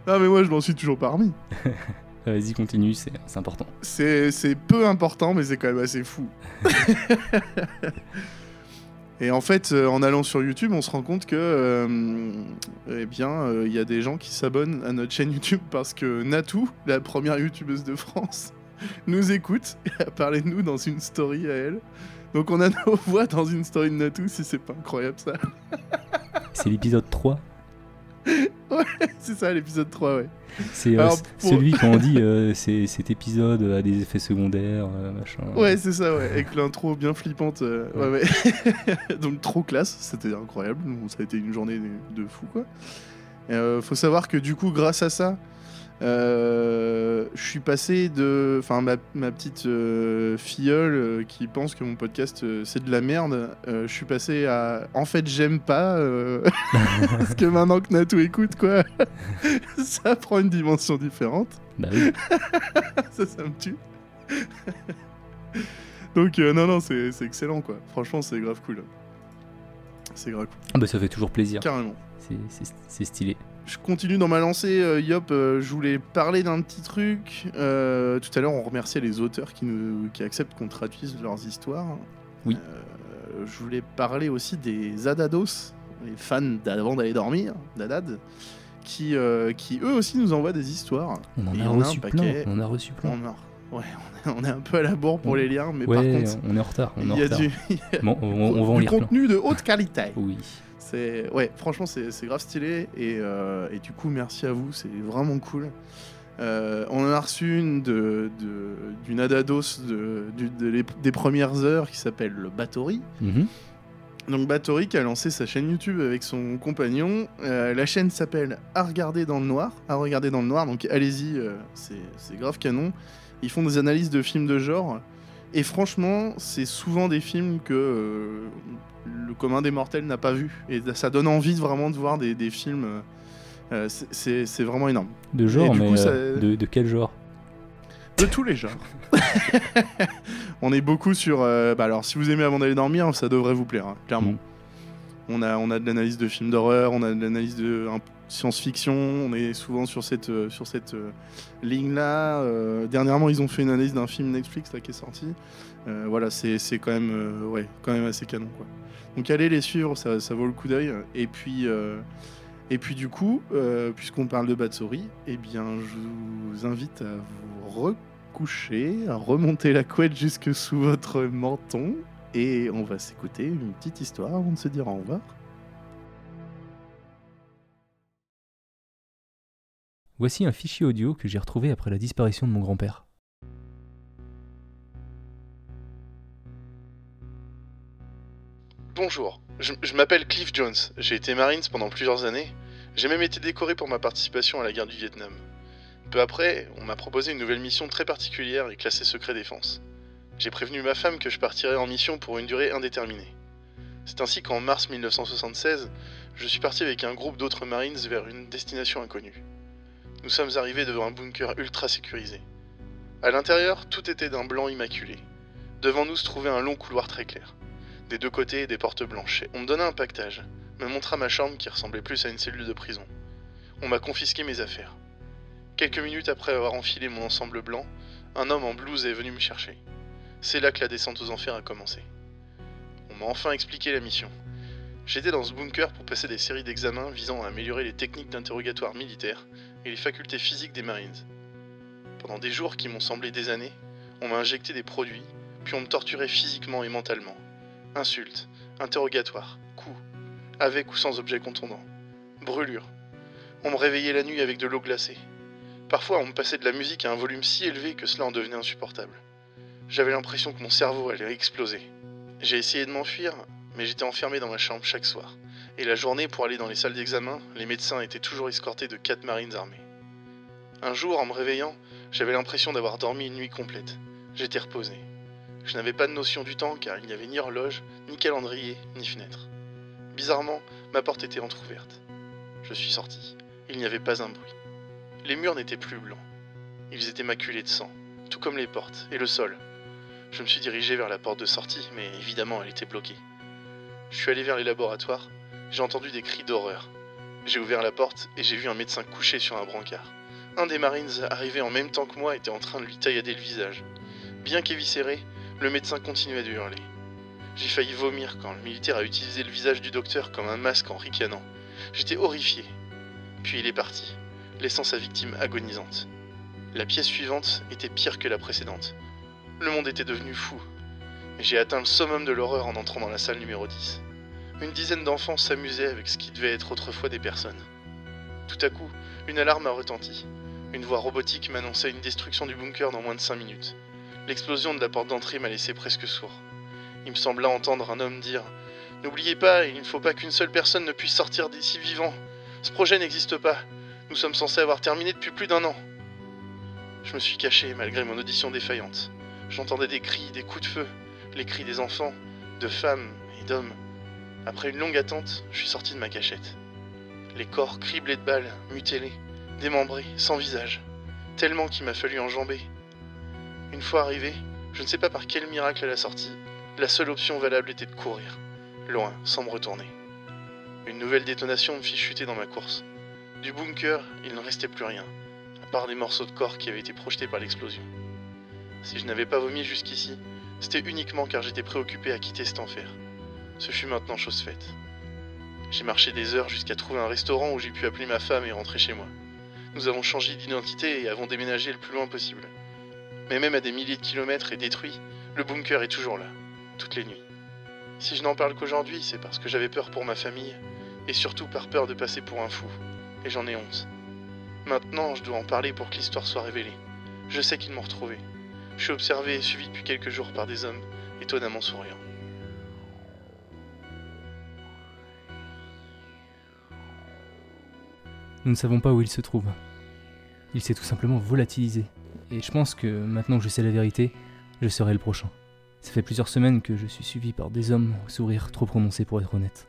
Non mais moi je m'en suis toujours pas remis. Vas-y, continue, c'est important. C'est c'est peu important mais c'est quand même assez fou. Et en fait, euh, en allant sur YouTube, on se rend compte que, euh, eh bien, euh, il y a des gens qui s'abonnent à notre chaîne YouTube parce que Natou, la première youtubeuse de France, nous écoute et a parlé de nous dans une story à elle. Donc on a nos voix dans une story de Natou, si c'est pas incroyable ça. C'est l'épisode 3. C'est ça l'épisode 3, ouais. C'est euh, pour- celui quand on dit euh, cet épisode a des effets secondaires, euh, machin. Ouais, c'est ça, ouais, avec l'intro bien flippante. euh, ouais, ouais. Donc trop classe, c'était incroyable. Ça a été une journée de fou, quoi. Euh, faut savoir que du coup, grâce à ça, euh, je suis passé de. Enfin, ma, ma petite euh, filleule euh, qui pense que mon podcast c'est de la merde, je suis passé à. En fait, j'aime pas. parce que maintenant que Natou écoute, quoi, ça prend une dimension différente. Bah oui. ça, ça me tue. Donc, non, non, c'est excellent, quoi. Franchement, c'est grave cool. C'est grave cool. Ah bah ça fait toujours plaisir. Carrément. C'est stylé. Je continue dans ma lancée, euh, Yop. euh, je voulais parler d'un petit truc. Euh, tout à l'heure, on remerciait les auteurs qui, nous, qui acceptent qu'on traduise leurs histoires. Oui. Euh, je voulais parler aussi des Adados, les fans d'avant d'aller dormir, d'Adad, qui, qui eux aussi nous envoient des histoires. On en a en a un reçu plein. paquet. On en a reçu plein. On, a- ouais, on est, un peu à la bourre pour On- les liens, mais ouais, par contre, on est en retard. On est il en y a retard. du, on, on- on va en du lire plein. contenu de haute qualité. Oui. C'est ouais, franchement c'est grave stylé et, euh, et du coup merci à vous, c'est vraiment cool. Euh, on en a reçu une de d'une Adados de, du- de les- des premières heures qui s'appelle le Bathory. Mhm. Donc Bathory qui a lancé sa chaîne YouTube avec son compagnon. Euh, la chaîne s'appelle À regarder dans le noir. À regarder dans le noir. Donc allez-y, c'est grave canon. Ils font des analyses de films de genre. Et franchement, c'est souvent des films que euh, le commun des mortels n'a pas vu. Et ça donne envie vraiment de voir des, des films. euh, c'est- c'est vraiment énorme. De genre, mais coup, ça- euh, de, de quel genre? De tous les genres. on est beaucoup sur. euh, bah alors, si vous aimez avant d'aller dormir, ça devrait vous plaire, hein, clairement. Mm. On, a, on a de l'analyse de films d'horreur, on a de l'analyse de un- science-fiction, on est souvent sur cette, euh, sur cette euh, ligne-là. Euh, dernièrement, ils ont fait une analyse d'un film Netflix qui est sorti. Voilà, c'est quand, même, ouais, quand même assez canon. Quoi. Donc, allez les suivre, ça, ça vaut le coup d'œil. Et puis. et puis du coup, puisqu'on parle de Batsori, eh bien, je vous invite à vous recoucher, à remonter la couette jusque sous votre menton, et on va s'écouter une petite histoire avant de se dire au revoir. Voici un fichier audio que j'ai retrouvé après la disparition de mon grand-père. Bonjour, je, m'appelle Cliff Jones, j'ai été Marines pendant plusieurs années, j'ai même été décoré pour ma participation à la guerre du Vietnam. Peu après, on m'a proposé une nouvelle mission très particulière et classée secret défense. J'ai prévenu ma femme que je partirais en mission pour une durée indéterminée. C'est ainsi qu'en mars 1976, je suis parti avec un groupe d'autres Marines vers une destination inconnue. Nous sommes arrivés devant un bunker ultra sécurisé. À l'intérieur, tout était d'un blanc immaculé. Devant nous se trouvait un long couloir très clair. Des deux côtés, des portes blanches. On me donna un pactage, me montra ma chambre qui ressemblait plus à une cellule de prison. On m'a confisqué mes affaires. Quelques minutes après avoir enfilé mon ensemble blanc, un homme en blouse est venu me chercher. C'est là que la descente aux enfers a commencé. On m'a enfin expliqué la mission. J'étais dans ce bunker pour passer des séries d'examens visant à améliorer les techniques d'interrogatoire militaire et les facultés physiques des Marines. Pendant des jours qui m'ont semblé des années, on m'a injecté des produits, puis on me torturait physiquement et mentalement. Insultes, interrogatoires, coups, avec ou sans objet contondant, brûlures. On me réveillait la nuit avec de l'eau glacée. Parfois, on me passait de la musique à un volume si élevé que cela en devenait insupportable. J'avais l'impression que mon cerveau allait exploser. J'ai essayé de m'enfuir, mais j'étais enfermé dans ma chambre chaque soir. Et la journée, pour aller dans les salles d'examen, les médecins étaient toujours escortés de quatre marines armés. Un jour, en me réveillant, j'avais l'impression d'avoir dormi une nuit complète. J'étais reposé. Je n'avais pas de notion du temps car il n'y avait ni horloge, ni calendrier, ni fenêtre. Bizarrement, ma porte était entr'ouverte. Je suis sorti. Il n'y avait pas un bruit. Les murs n'étaient plus blancs. Ils étaient maculés de sang, tout comme les portes et le sol. Je me suis dirigé vers la porte de sortie, mais évidemment elle était bloquée. Je suis allé vers les laboratoires. J'ai entendu des cris d'horreur. J'ai ouvert la porte et j'ai vu un médecin couché sur un brancard. Un des Marines arrivé en même temps que moi était en train de lui taillader le visage. Bien qu'éviscéré, le médecin continuait de hurler. J'ai failli vomir quand le militaire a utilisé le visage du docteur comme un masque en ricanant. J'étais horrifié. Puis il est parti, laissant sa victime agonisante. La pièce suivante était pire que la précédente. Le monde était devenu fou. J'ai atteint le summum de l'horreur en entrant dans la salle numéro 10. Une dizaine d'enfants s'amusaient avec ce qui devait être autrefois des personnes. Tout à coup, une alarme a retenti. Une voix robotique m'annonçait une destruction du bunker dans moins de 5 minutes. L'explosion de la porte d'entrée m'a laissé presque sourd. Il me sembla entendre un homme dire N'oubliez pas, il ne faut pas qu'une seule personne ne puisse sortir d'ici vivant. Ce projet n'existe pas. Nous sommes censés avoir terminé depuis plus d'un an. Je me suis caché malgré mon audition défaillante. J'entendais des cris, des coups de feu, les cris des enfants, de femmes et d'hommes. Après une longue attente, je suis sorti de ma cachette. Les corps criblés de balles, mutilés, démembrés, sans visage. Tellement qu'il m'a fallu enjamber. Une fois arrivé, je ne sais pas par quel miracle à la sortie, la seule option valable était de courir, loin, sans me retourner. Une nouvelle détonation me fit chuter dans ma course. Du bunker, il ne restait plus rien, à part des morceaux de corps qui avaient été projetés par l'explosion. Si je n'avais pas vomi jusqu'ici, c'était uniquement car j'étais préoccupé à quitter cet enfer. Ce fut maintenant chose faite. J'ai marché des heures jusqu'à trouver un restaurant où j'ai pu appeler ma femme et rentrer chez moi. Nous avons changé d'identité et avons déménagé le plus loin possible. Mais même à des milliers de kilomètres et détruit, le bunker est toujours là, toutes les nuits. Si je n'en parle qu'aujourd'hui, c'est parce que j'avais peur pour ma famille, et surtout par peur de passer pour un fou. Et j'en ai honte. Maintenant, je dois en parler pour que l'histoire soit révélée. Je sais qu'ils m'ont retrouvé. Je suis observé et suivi depuis quelques jours par des hommes, étonnamment souriants. Nous ne savons pas où il se trouve. Il s'est tout simplement volatilisé. Et je pense que maintenant que je sais la vérité, je serai le prochain. Ça fait plusieurs semaines que je suis suivi par des hommes au sourire trop prononcé pour être honnête.